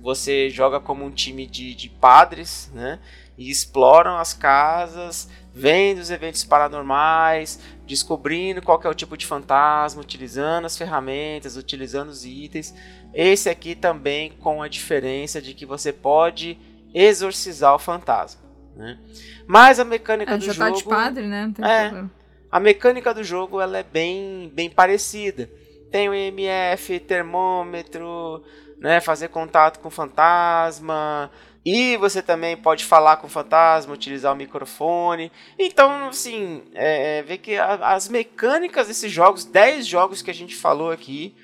você joga como um time de, de padres, né? E exploram as casas, vendo os eventos paranormais, descobrindo qual é o tipo de fantasma, utilizando as ferramentas, utilizando os itens. Esse aqui também com a diferença de que você pode exorcizar o fantasma. Né? Mas a mecânica é, do já jogo. Tá de padre, né? é, a mecânica do jogo ela é bem, bem parecida. Tem o EMF, termômetro, né, fazer contato com o fantasma. E você também pode falar com o fantasma, utilizar o microfone. Então, assim, é, é ver que a, as mecânicas desses jogos, 10 jogos que a gente falou aqui,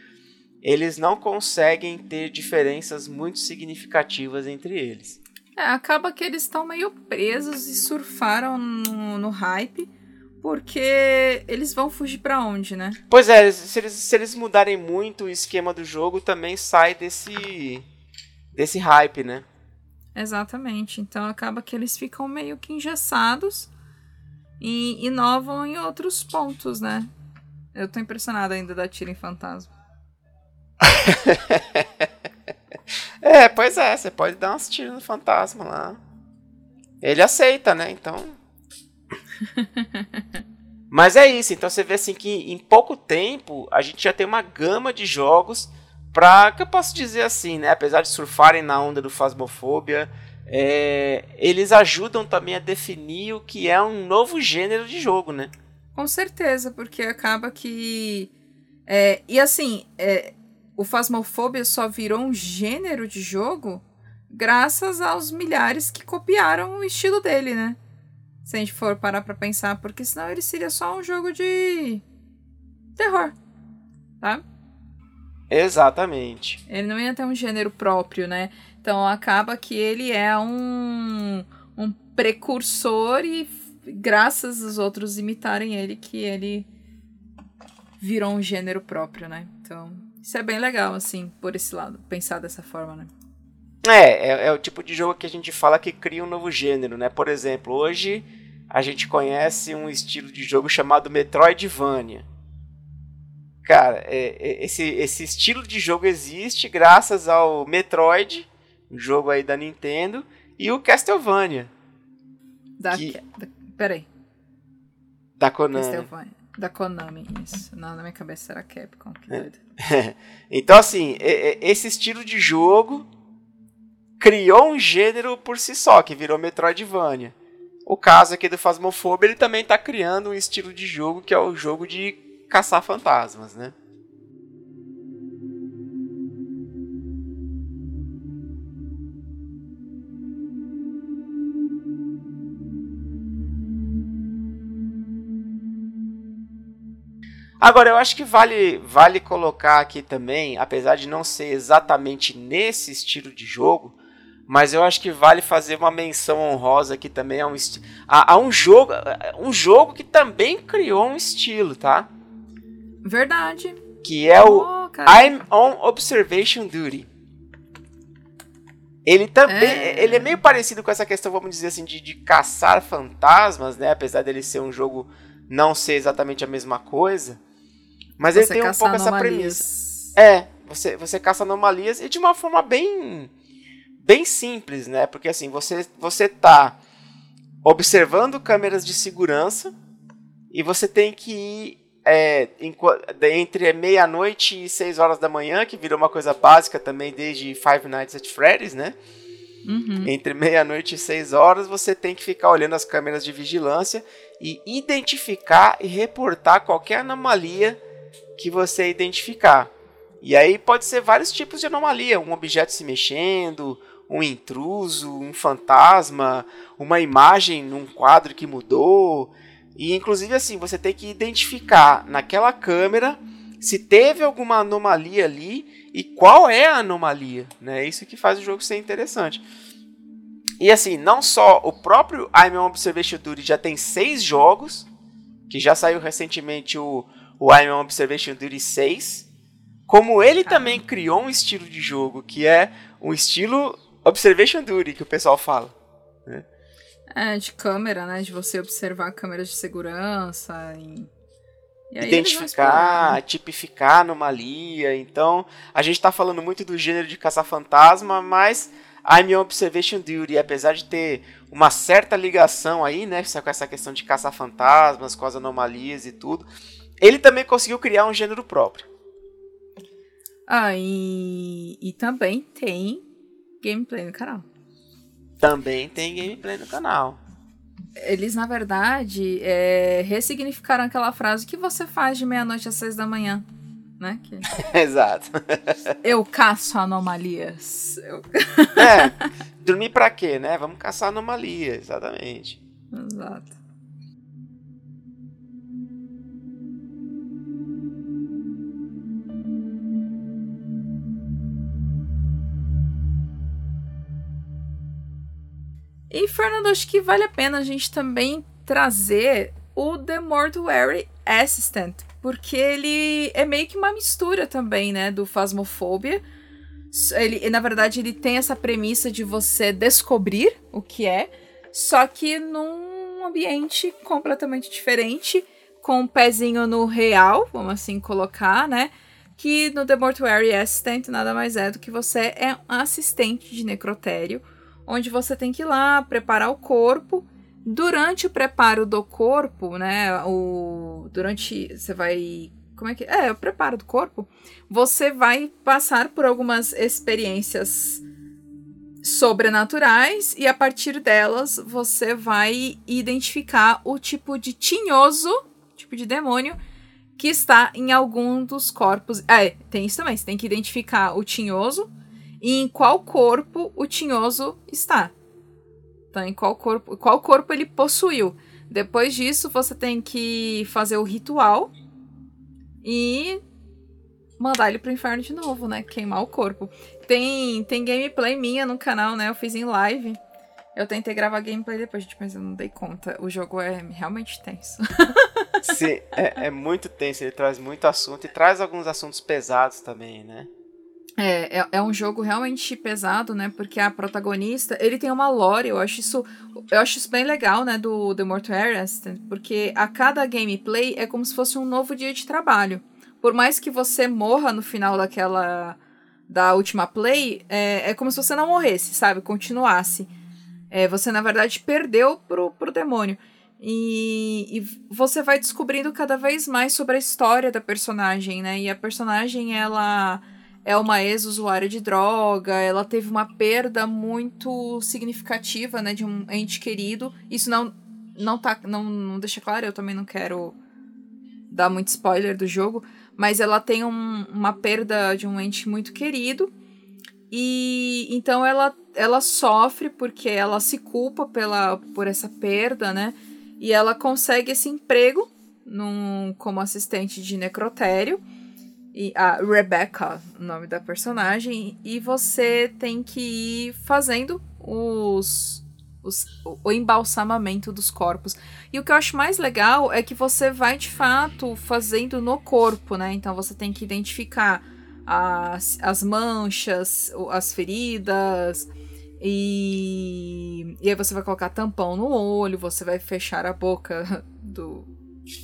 eles não conseguem ter diferenças muito significativas entre eles. É, acaba que eles estão meio presos e surfaram no, no hype porque eles vão fugir para onde, né? Pois é, se eles, se eles mudarem muito o esquema do jogo, também sai desse, desse hype, né? Exatamente. Então acaba que eles ficam meio que engessados e inovam em outros pontos, né? Eu tô impressionado ainda da tira em fantasma. é, pois é, você pode dar umas tiras no fantasma lá. Ele aceita, né? Então. Mas é isso, então você vê assim que em pouco tempo a gente já tem uma gama de jogos para que eu posso dizer assim, né? Apesar de surfarem na onda do Fasmofobia, é, eles ajudam também a definir o que é um novo gênero de jogo, né? Com certeza, porque acaba que. É, e assim, é, o Fasmofobia só virou um gênero de jogo graças aos milhares que copiaram o estilo dele, né? Se a gente for parar pra pensar, porque senão ele seria só um jogo de terror, tá? Exatamente. Ele não ia ter um gênero próprio, né? Então acaba que ele é um, um precursor e graças aos outros imitarem ele que ele virou um gênero próprio, né? Então, isso é bem legal, assim, por esse lado, pensar dessa forma, né? É, é, é, o tipo de jogo que a gente fala que cria um novo gênero, né? Por exemplo, hoje a gente conhece um estilo de jogo chamado Metroidvania. Cara, é, é, esse, esse estilo de jogo existe graças ao Metroid, um jogo aí da Nintendo, e o Castlevania. Da, que... da peraí. Da Konami. Castlevania. Da Konami, isso. Não, na minha cabeça era Capcom, que doido. então, assim, esse estilo de jogo criou um gênero por si só, que virou Metroidvania. O caso aqui do Phasmophobia, ele também está criando um estilo de jogo que é o jogo de caçar fantasmas, né? Agora, eu acho que vale, vale colocar aqui também, apesar de não ser exatamente nesse estilo de jogo, mas eu acho que vale fazer uma menção honrosa aqui também a um, a, a um jogo um jogo que também criou um estilo, tá? Verdade. Que é o oh, I'm on Observation Duty. Ele também, é. ele é meio parecido com essa questão, vamos dizer assim, de, de caçar fantasmas, né? Apesar dele ser um jogo não ser exatamente a mesma coisa. Mas você ele tem um pouco anomalias. essa premissa. É, você, você caça anomalias e de uma forma bem bem simples, né? Porque assim, você você tá observando câmeras de segurança e você tem que ir é, entre meia-noite e seis horas da manhã, que virou uma coisa básica também desde Five Nights at Freddy's, né? Uhum. Entre meia-noite e seis horas, você tem que ficar olhando as câmeras de vigilância e identificar e reportar qualquer anomalia que você identificar. E aí pode ser vários tipos de anomalia, um objeto se mexendo, um intruso, um fantasma, uma imagem num quadro que mudou. E inclusive assim, você tem que identificar naquela câmera se teve alguma anomalia ali e qual é a anomalia, né? Isso que faz o jogo ser interessante. E assim, não só o próprio I'm on Observation Duty já tem seis jogos, que já saiu recentemente o, o I'm on Observation Duty 6, como ele também criou um estilo de jogo que é um estilo Observation Duty, que o pessoal fala. É, de câmera, né? De você observar câmeras de segurança e... e Identificar, tipificar anomalia. Então, a gente tá falando muito do gênero de caça-fantasma, mas I'm on Observation Duty, apesar de ter uma certa ligação aí, né? Com essa questão de caça-fantasmas, com as anomalias e tudo, ele também conseguiu criar um gênero próprio. Ah, e, e também tem gameplay no canal. Também tem gameplay no canal. Eles, na verdade, é, ressignificaram aquela frase que você faz de meia-noite às seis da manhã. Né? Que... Exato. Eu caço anomalias. Eu... é, dormir pra quê, né? Vamos caçar anomalias, exatamente. Exato. E, Fernando, acho que vale a pena a gente também trazer o The Mortuary Assistant, porque ele é meio que uma mistura também, né, do Phasmophobia. Ele, na verdade, ele tem essa premissa de você descobrir o que é, só que num ambiente completamente diferente, com um pezinho no real, vamos assim colocar, né? Que no The Mortuary Assistant nada mais é do que você é um assistente de necrotério onde você tem que ir lá preparar o corpo. Durante o preparo do corpo, né, o durante você vai como é que é, o preparo do corpo, você vai passar por algumas experiências sobrenaturais e a partir delas você vai identificar o tipo de tinhoso, tipo de demônio que está em algum dos corpos. É, tem isso também, você tem que identificar o tinhoso e em qual corpo o tinhoso está. Então, em qual corpo, qual corpo ele possuiu. Depois disso, você tem que fazer o ritual e mandar ele pro inferno de novo, né? Queimar o corpo. Tem, tem gameplay minha no canal, né? Eu fiz em live. Eu tentei gravar gameplay depois, mas eu não dei conta. O jogo é realmente tenso. Sim, é, é muito tenso. Ele traz muito assunto e traz alguns assuntos pesados também, né? É, é, é, um jogo realmente pesado, né? Porque a protagonista, ele tem uma lore, eu acho isso, eu acho isso bem legal, né, do The Mortuary Assistant, porque a cada gameplay é como se fosse um novo dia de trabalho. Por mais que você morra no final daquela da última play, é, é como se você não morresse, sabe? Continuasse. É, você, na verdade, perdeu pro, pro demônio. E, e você vai descobrindo cada vez mais sobre a história da personagem, né? E a personagem, ela é uma ex-usuária de droga, ela teve uma perda muito significativa, né, de um ente querido. Isso não não tá não, não deixa claro, eu também não quero dar muito spoiler do jogo, mas ela tem um, uma perda de um ente muito querido. E então ela ela sofre porque ela se culpa pela por essa perda, né? E ela consegue esse emprego num, como assistente de necrotério e a Rebecca, o nome da personagem, e você tem que ir fazendo os, os, o embalsamamento dos corpos. E o que eu acho mais legal é que você vai de fato fazendo no corpo, né? Então você tem que identificar as, as manchas, as feridas, E, e aí você vai colocar tampão no olho, você vai fechar a boca do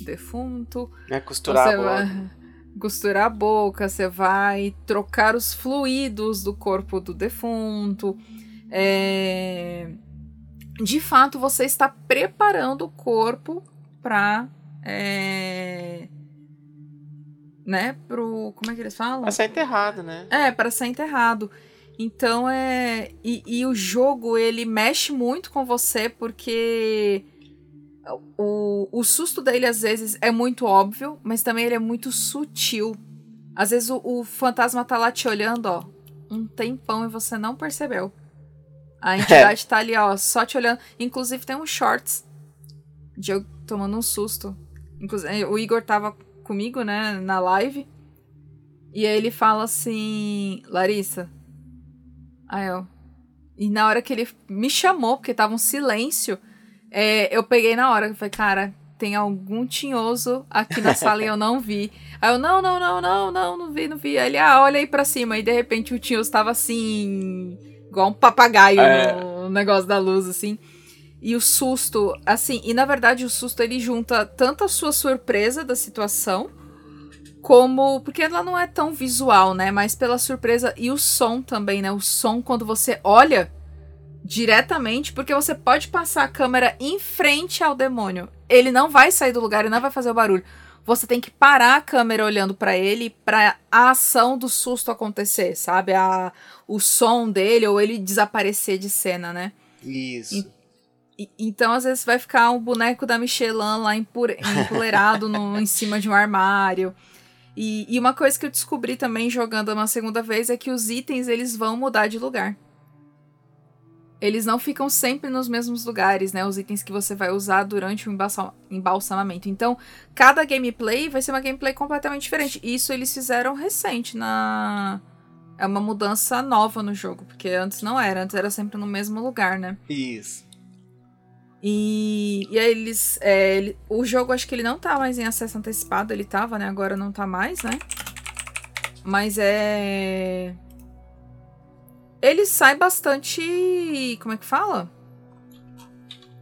defunto. É costurar você a boca. vai costurar a boca, você vai trocar os fluidos do corpo do defunto. É, De fato, você está preparando o corpo para é... né, pro como é que eles falam? Vai ser enterrado, né? É, para ser enterrado. Então é. E, e, o jogo ele mexe muito com você porque o, o susto dele às vezes é muito óbvio, mas também ele é muito sutil. Às vezes o, o fantasma tá lá te olhando, ó, um tempão e você não percebeu. A entidade tá ali, ó, só te olhando. Inclusive tem uns shorts de eu tomando um susto. Inclusive, o Igor tava comigo, né, na live. E aí ele fala assim, Larissa. Aí eu. E na hora que ele me chamou, porque tava um silêncio, é, eu peguei na hora. Eu falei, cara, tem algum tinhoso aqui na sala e eu não vi. Aí eu, não, não, não, não, não, não vi, não vi. Aí ele, ah, olha aí pra cima. E de repente o tinhoso tava assim, igual um papagaio é. no negócio da luz, assim. E o susto, assim, e na verdade o susto ele junta tanto a sua surpresa da situação, como. Porque ela não é tão visual, né? Mas pela surpresa e o som também, né? O som quando você olha diretamente, porque você pode passar a câmera em frente ao demônio. Ele não vai sair do lugar, ele não vai fazer o barulho. Você tem que parar a câmera olhando para ele para a ação do susto acontecer, sabe? A, o som dele ou ele desaparecer de cena, né? Isso. E, então, às vezes, vai ficar um boneco da Michelin lá empoleirado no, em cima de um armário. E, e, uma coisa que eu descobri também jogando uma segunda vez é que os itens eles vão mudar de lugar. Eles não ficam sempre nos mesmos lugares, né? Os itens que você vai usar durante o embalsamamento. Então, cada gameplay vai ser uma gameplay completamente diferente. Isso eles fizeram recente na. É uma mudança nova no jogo, porque antes não era, antes era sempre no mesmo lugar, né? Isso. E, e aí eles. É, ele, o jogo acho que ele não tá mais em acesso antecipado, ele tava, né? Agora não tá mais, né? Mas é. Ele sai bastante. Como é que fala?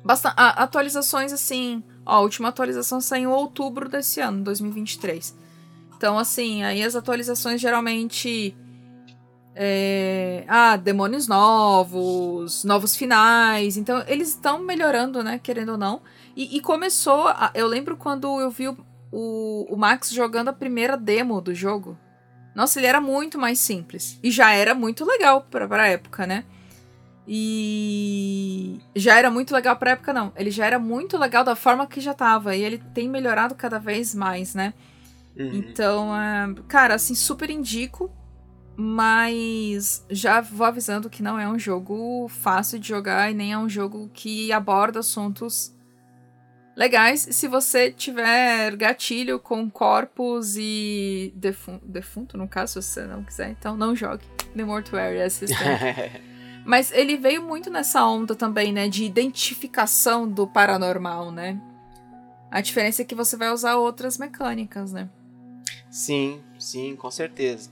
Basta, a, atualizações assim. Ó, a última atualização saiu em outubro desse ano, 2023. Então, assim, aí as atualizações geralmente é, ah, demônios novos, novos finais. Então, eles estão melhorando, né? Querendo ou não. E, e começou. A, eu lembro quando eu vi o, o, o, Max jogando a primeira demo do jogo. Nossa, ele era muito mais simples. E já era muito legal pra, pra época, né? E já era muito legal pra época, não. Ele já era muito legal da forma que já tava. E ele tem melhorado cada vez mais, né? Uhum. Então, uh, cara, assim, super indico. Mas já vou avisando que não é um jogo fácil de jogar e nem é um jogo que aborda assuntos legais. Se você tiver gatilho com corpos e defunto, defunto no caso, se você não quiser, então não jogue The Mortuary Assistant. Mas ele veio muito nessa onda também, né, de identificação do paranormal, né? A diferença é que você vai usar outras mecânicas, né? Sim, sim, com certeza.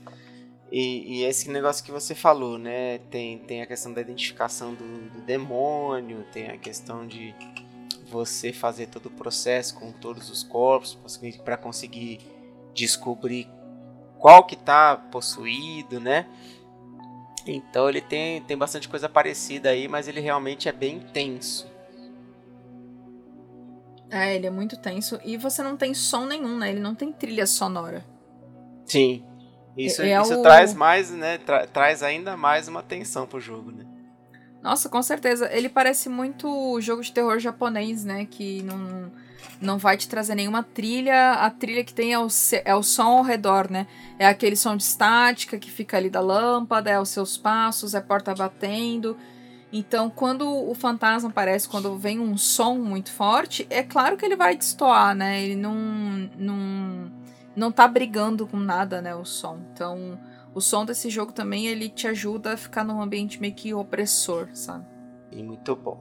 E, e, esse negócio que você falou, né? Tem, tem a questão da identificação do, do demônio, tem a questão de você fazer todo o processo com todos os corpos para conseguir descobrir qual que tá possuído, né? Então ele tem, tem bastante coisa parecida aí, mas ele realmente é bem tenso. É, ele é muito tenso. E você não tem som nenhum, né? Ele não tem trilha sonora. Sim. Isso, é isso o... traz mais, né? Tra traz ainda mais uma tensão pro jogo, né? Nossa, com certeza. Ele parece muito jogo de terror japonês, né? Que não, não vai te trazer nenhuma trilha. A trilha que tem é o, é o som ao redor, né? É aquele som de estática que fica ali da lâmpada, é os seus passos, é a porta batendo. Então, quando o fantasma aparece, quando vem um som muito forte, é claro que ele vai destoar, né? Ele não, não não tá brigando com nada, né, o som. Então, o som desse jogo também ele te ajuda a ficar num ambiente meio que opressor, sabe? E muito bom.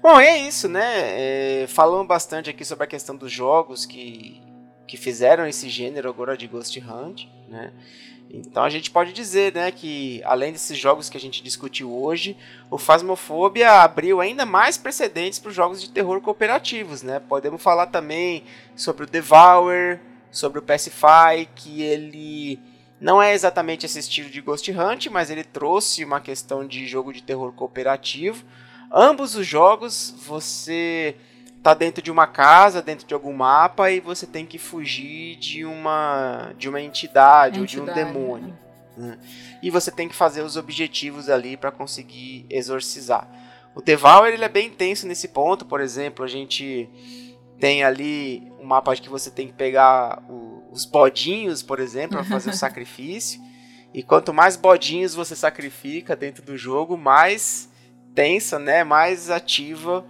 Bom, é isso, né? É, falamos bastante aqui sobre a questão dos jogos que, que fizeram esse gênero agora de Ghost Hunt, né? Então a gente pode dizer, né, que além desses jogos que a gente discutiu hoje, o Phasmophobia abriu ainda mais precedentes para os jogos de terror cooperativos, né? Podemos falar também sobre o Devour, sobre o Pacify, que ele não é exatamente esse estilo de Ghost Hunt, mas ele trouxe uma questão de jogo de terror cooperativo Ambos os jogos você tá dentro de uma casa, dentro de algum mapa e você tem que fugir de uma de uma entidade, entidade ou de um demônio. Né? E você tem que fazer os objetivos ali para conseguir exorcizar. O Devour ele é bem intenso nesse ponto, por exemplo, a gente tem ali um mapa que você tem que pegar o, os bodinhos, por exemplo, para fazer o sacrifício. E quanto mais bodinhos você sacrifica dentro do jogo, mais tensa, né, mais ativa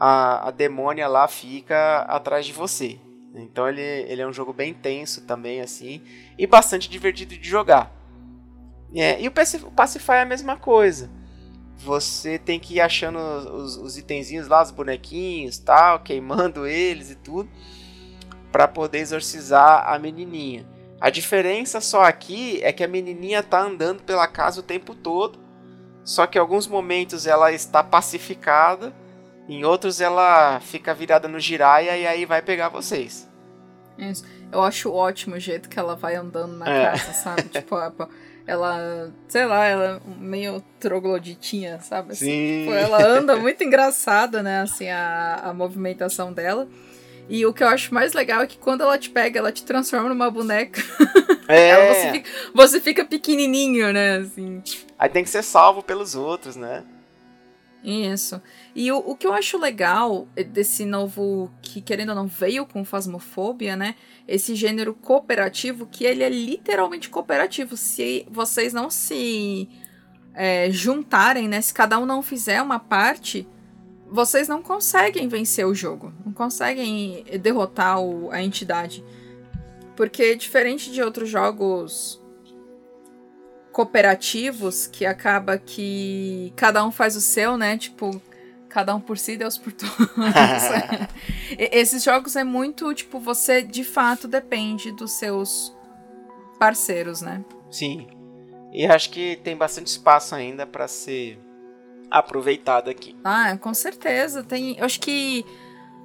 a, a demônia lá fica atrás de você. Então ele, ele é um jogo bem tenso também, assim, e bastante divertido de jogar. É, e o, Pacify é a mesma coisa. Você tem que ir achando os, os itenzinhos lá, os bonequinhos, tal, queimando eles e tudo, para poder exorcizar a menininha. A diferença só aqui é que a menininha tá andando pela casa o tempo todo só que em alguns momentos ela está pacificada, em outros ela fica virada no giraia e aí vai pegar vocês. Isso. Eu acho ótimo o jeito que ela vai andando na é. casa, sabe? tipo, ela, sei lá, ela é meio trogloditinha, sabe? Assim, Sim. Tipo, ela anda muito engraçada, né? Assim, a, a movimentação dela. E o que eu acho mais legal é que quando ela te pega, ela te transforma numa boneca. É. você, fica, você fica pequenininho, né? Assim. Aí tem que ser salvo pelos outros, né? Isso. E o, o que eu acho legal desse novo, que querendo ou não veio com Fasmofobia, né? Esse gênero cooperativo, que ele é literalmente cooperativo. Se vocês não se é, juntarem, né? Se cada um não fizer uma parte, vocês não conseguem vencer o jogo. Não conseguem derrotar o, a entidade. Porque diferente de outros jogos cooperativos, que acaba que cada um faz o seu, né? Tipo, cada um por si, Deus por todos. Esses jogos é muito, tipo, você de fato depende dos seus parceiros, né? Sim. E acho que tem bastante espaço ainda para ser aproveitado aqui. Ah, com certeza. Tem, eu acho que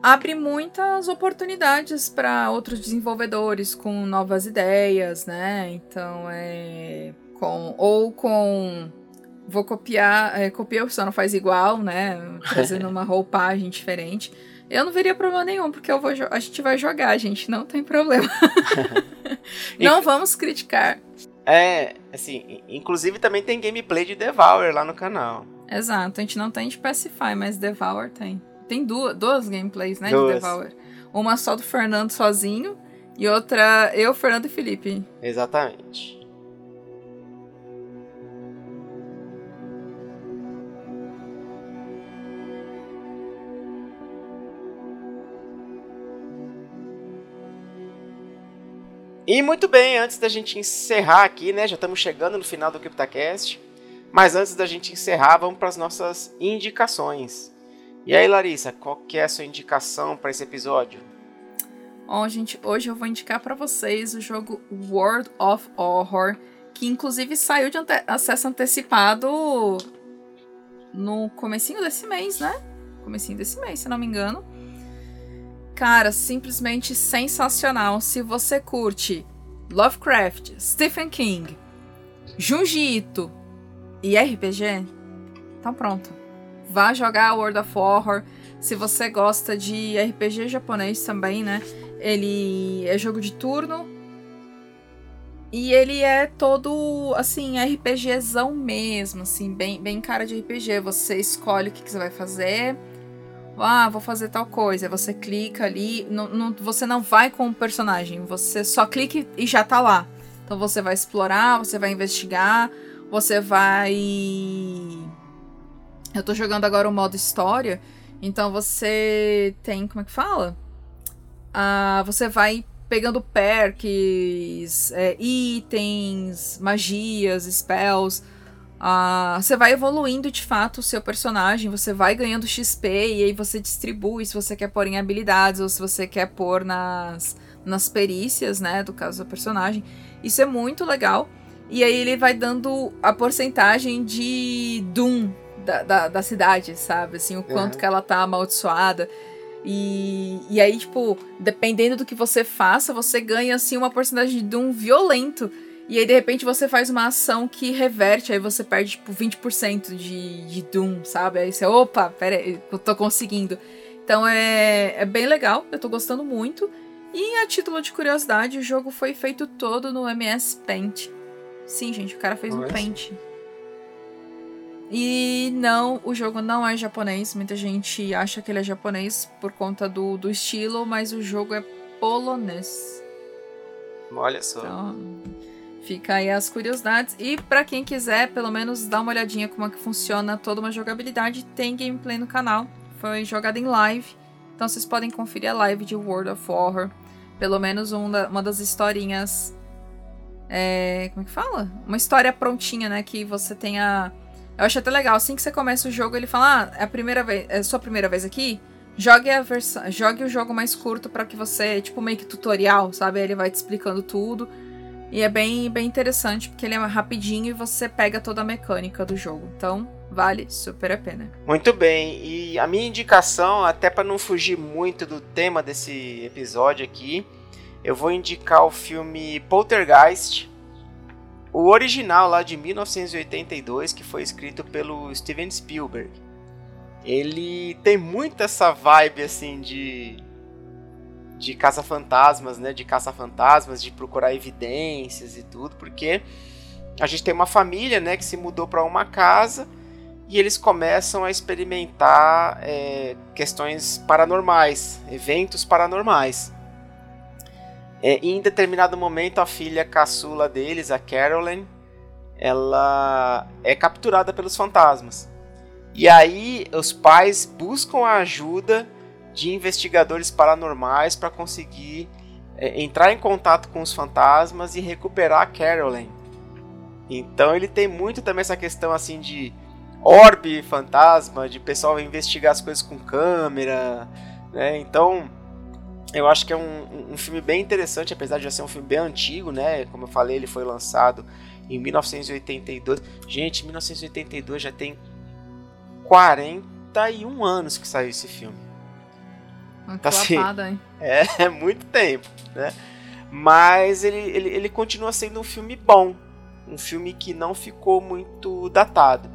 abre muitas oportunidades para outros desenvolvedores com novas ideias, né? Então é com ou com vou copiar, é, copia só não faz igual, né? Fazendo uma roupagem diferente. Eu não veria problema nenhum, porque eu vou a gente vai jogar, gente, não tem problema. não vamos criticar. É, assim, inclusive também tem gameplay de Devour lá no canal. Exato, a gente não tem de Pacify, mas Devour tem. Tem duas, duas gameplays, né, duas. de Devour. Uma só do Fernando sozinho e outra eu, Fernando e Felipe. Exatamente. E muito bem, antes da gente encerrar aqui, né? Já estamos chegando no final do CryptoCast. Mas antes da gente encerrar, vamos para as nossas indicações. E aí, Larissa, qual que é a sua indicação para esse episódio? Bom, gente, hoje eu vou indicar para vocês o jogo World of Horror, que inclusive saiu de ante acesso antecipado no comecinho desse mês, né? Comecinho desse mês, se não me engano. Cara, simplesmente sensacional. Se você curte Lovecraft, Stephen King, Junji Ito e RPG, então pronto vá jogar World of Horror. Se você gosta de RPG japonês também, né? Ele é jogo de turno. E ele é todo, assim, RPGzão mesmo, assim, bem, bem cara de RPG. Você escolhe o que, que você vai fazer. Ah, vou fazer tal coisa. Você clica ali. Não, não, você não vai com o personagem. Você só clica e já tá lá. Então você vai explorar, você vai investigar, você vai eu tô jogando agora o modo história, então você tem. Como é que fala? Ah, você vai pegando perks, é, itens, magias, spells. Uh, você vai evoluindo de fato o seu personagem, você vai ganhando XP e aí você distribui se você quer pôr em habilidades ou se você quer pôr nas, nas perícias, né, do caso do personagem. Isso é muito legal. E aí ele vai dando a porcentagem de Doom da, da, da cidade, sabe? Assim, o quanto uhum. que ela tá amaldiçoada. E, e aí, tipo, dependendo do que você faça, você ganha, assim, uma porcentagem de Doom violento. E aí, de repente, você faz uma ação que reverte, aí você perde, tipo, 20% de, de Doom, sabe? Aí você, opa, pera aí, eu tô conseguindo. Então é, é bem legal, eu tô gostando muito. E a título de curiosidade, o jogo foi feito todo no MS Paint. Sim, gente, o cara fez Nossa. um Paint. E não, o jogo não é japonês. Muita gente acha que ele é japonês por conta do, do estilo, mas o jogo é polonês. Olha só. Então, fica aí as curiosidades. E para quem quiser, pelo menos dar uma olhadinha como é que funciona toda uma jogabilidade, tem gameplay no canal. Foi jogado em live. Então vocês podem conferir a live de World of Warcraft. Pelo menos um uma das historinhas. É, como é que fala? Uma história prontinha, né? Que você tenha. Eu acho até legal, assim que você começa o jogo, ele fala: Ah, é a primeira vez. É sua primeira vez aqui? Jogue, a versão, jogue o jogo mais curto para que você, tipo, meio que tutorial, sabe? Ele vai te explicando tudo. E é bem, bem interessante, porque ele é rapidinho e você pega toda a mecânica do jogo. Então, vale super a pena. Muito bem. E a minha indicação, até para não fugir muito do tema desse episódio aqui, eu vou indicar o filme Poltergeist, o original lá de 1982, que foi escrito pelo Steven Spielberg. Ele tem muito essa vibe assim de de caça-fantasmas, né, de caça-fantasmas, de procurar evidências e tudo, porque a gente tem uma família, né, que se mudou para uma casa e eles começam a experimentar é, questões paranormais, eventos paranormais. É, em determinado momento, a filha caçula deles, a Carolyn, ela é capturada pelos fantasmas. E aí os pais buscam a ajuda de investigadores paranormais para conseguir é, entrar em contato com os fantasmas e recuperar a Carolyn. Então ele tem muito também essa questão assim de orbe fantasma, de pessoal investigar as coisas com câmera, né? Então eu acho que é um, um filme bem interessante, apesar de já ser um filme bem antigo, né? Como eu falei, ele foi lançado em 1982. Gente, 1982 já tem 41 anos que saiu esse filme. Muito assim, lapada, hein? É, é muito tempo, né? Mas ele, ele, ele continua sendo um filme bom. Um filme que não ficou muito datado.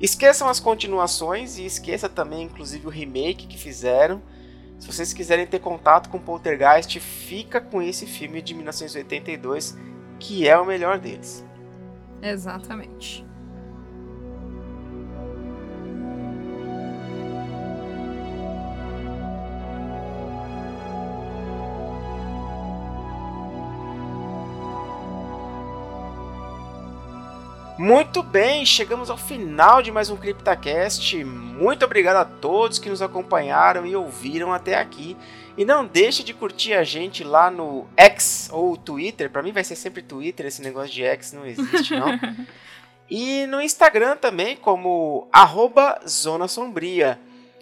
Esqueçam as continuações e esqueça também, inclusive, o remake que fizeram. Se vocês quiserem ter contato com Poltergeist, fica com esse filme de 1982, que é o melhor deles. Exatamente. Muito bem, chegamos ao final de mais um CryptaCast. Muito obrigado a todos que nos acompanharam e ouviram até aqui. E não deixe de curtir a gente lá no X ou Twitter. Para mim vai ser sempre Twitter, esse negócio de X não existe, não. e no Instagram também, como arroba Zona Sombria.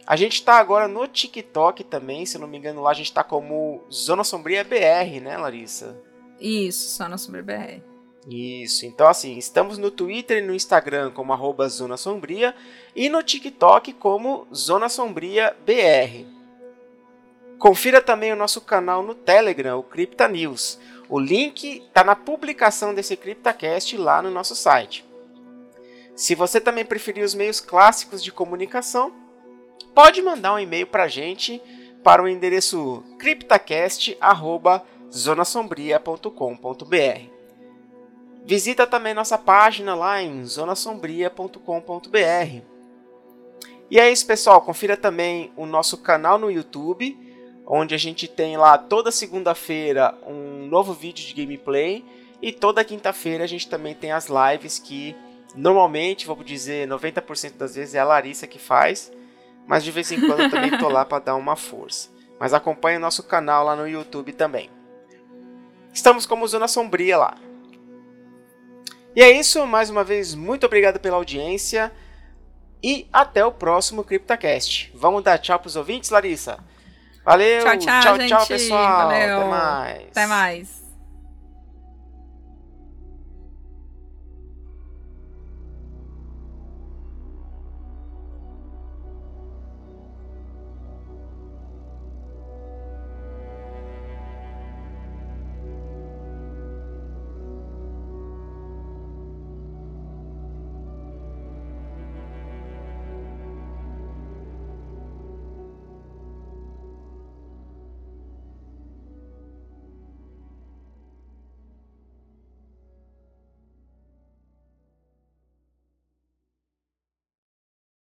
A gente está agora no TikTok também, se não me engano lá a gente está como Zona Sombria BR, né Larissa? Isso, Zona Sombria BR. Isso, então assim, estamos no Twitter e no Instagram como arroba Zona Sombria e no TikTok como Zona Sombria BR. Confira também o nosso canal no Telegram, o Cripta News. O link está na publicação desse CryptaCast lá no nosso site. Se você também preferir os meios clássicos de comunicação, pode mandar um e-mail para a gente para o endereço criptacast@zonasombria.com.br. Visita também nossa página lá em zonasombria.com.br. E é isso, pessoal. Confira também o nosso canal no YouTube, onde a gente tem lá toda segunda-feira um novo vídeo de gameplay e toda quinta-feira a gente também tem as lives que normalmente, vou dizer, 90% das vezes é a Larissa que faz, mas de vez em quando eu também tô lá para dar uma força. Mas acompanhe o nosso canal lá no YouTube também. Estamos como Zona Sombria lá. E é isso, mais uma vez, muito obrigado pela audiência e até o próximo CryptoCast. Vamos dar tchau pros ouvintes, Larissa? Valeu, Tchau, tchau, tchau, tchau pessoal. Valeu. Até mais. Até mais.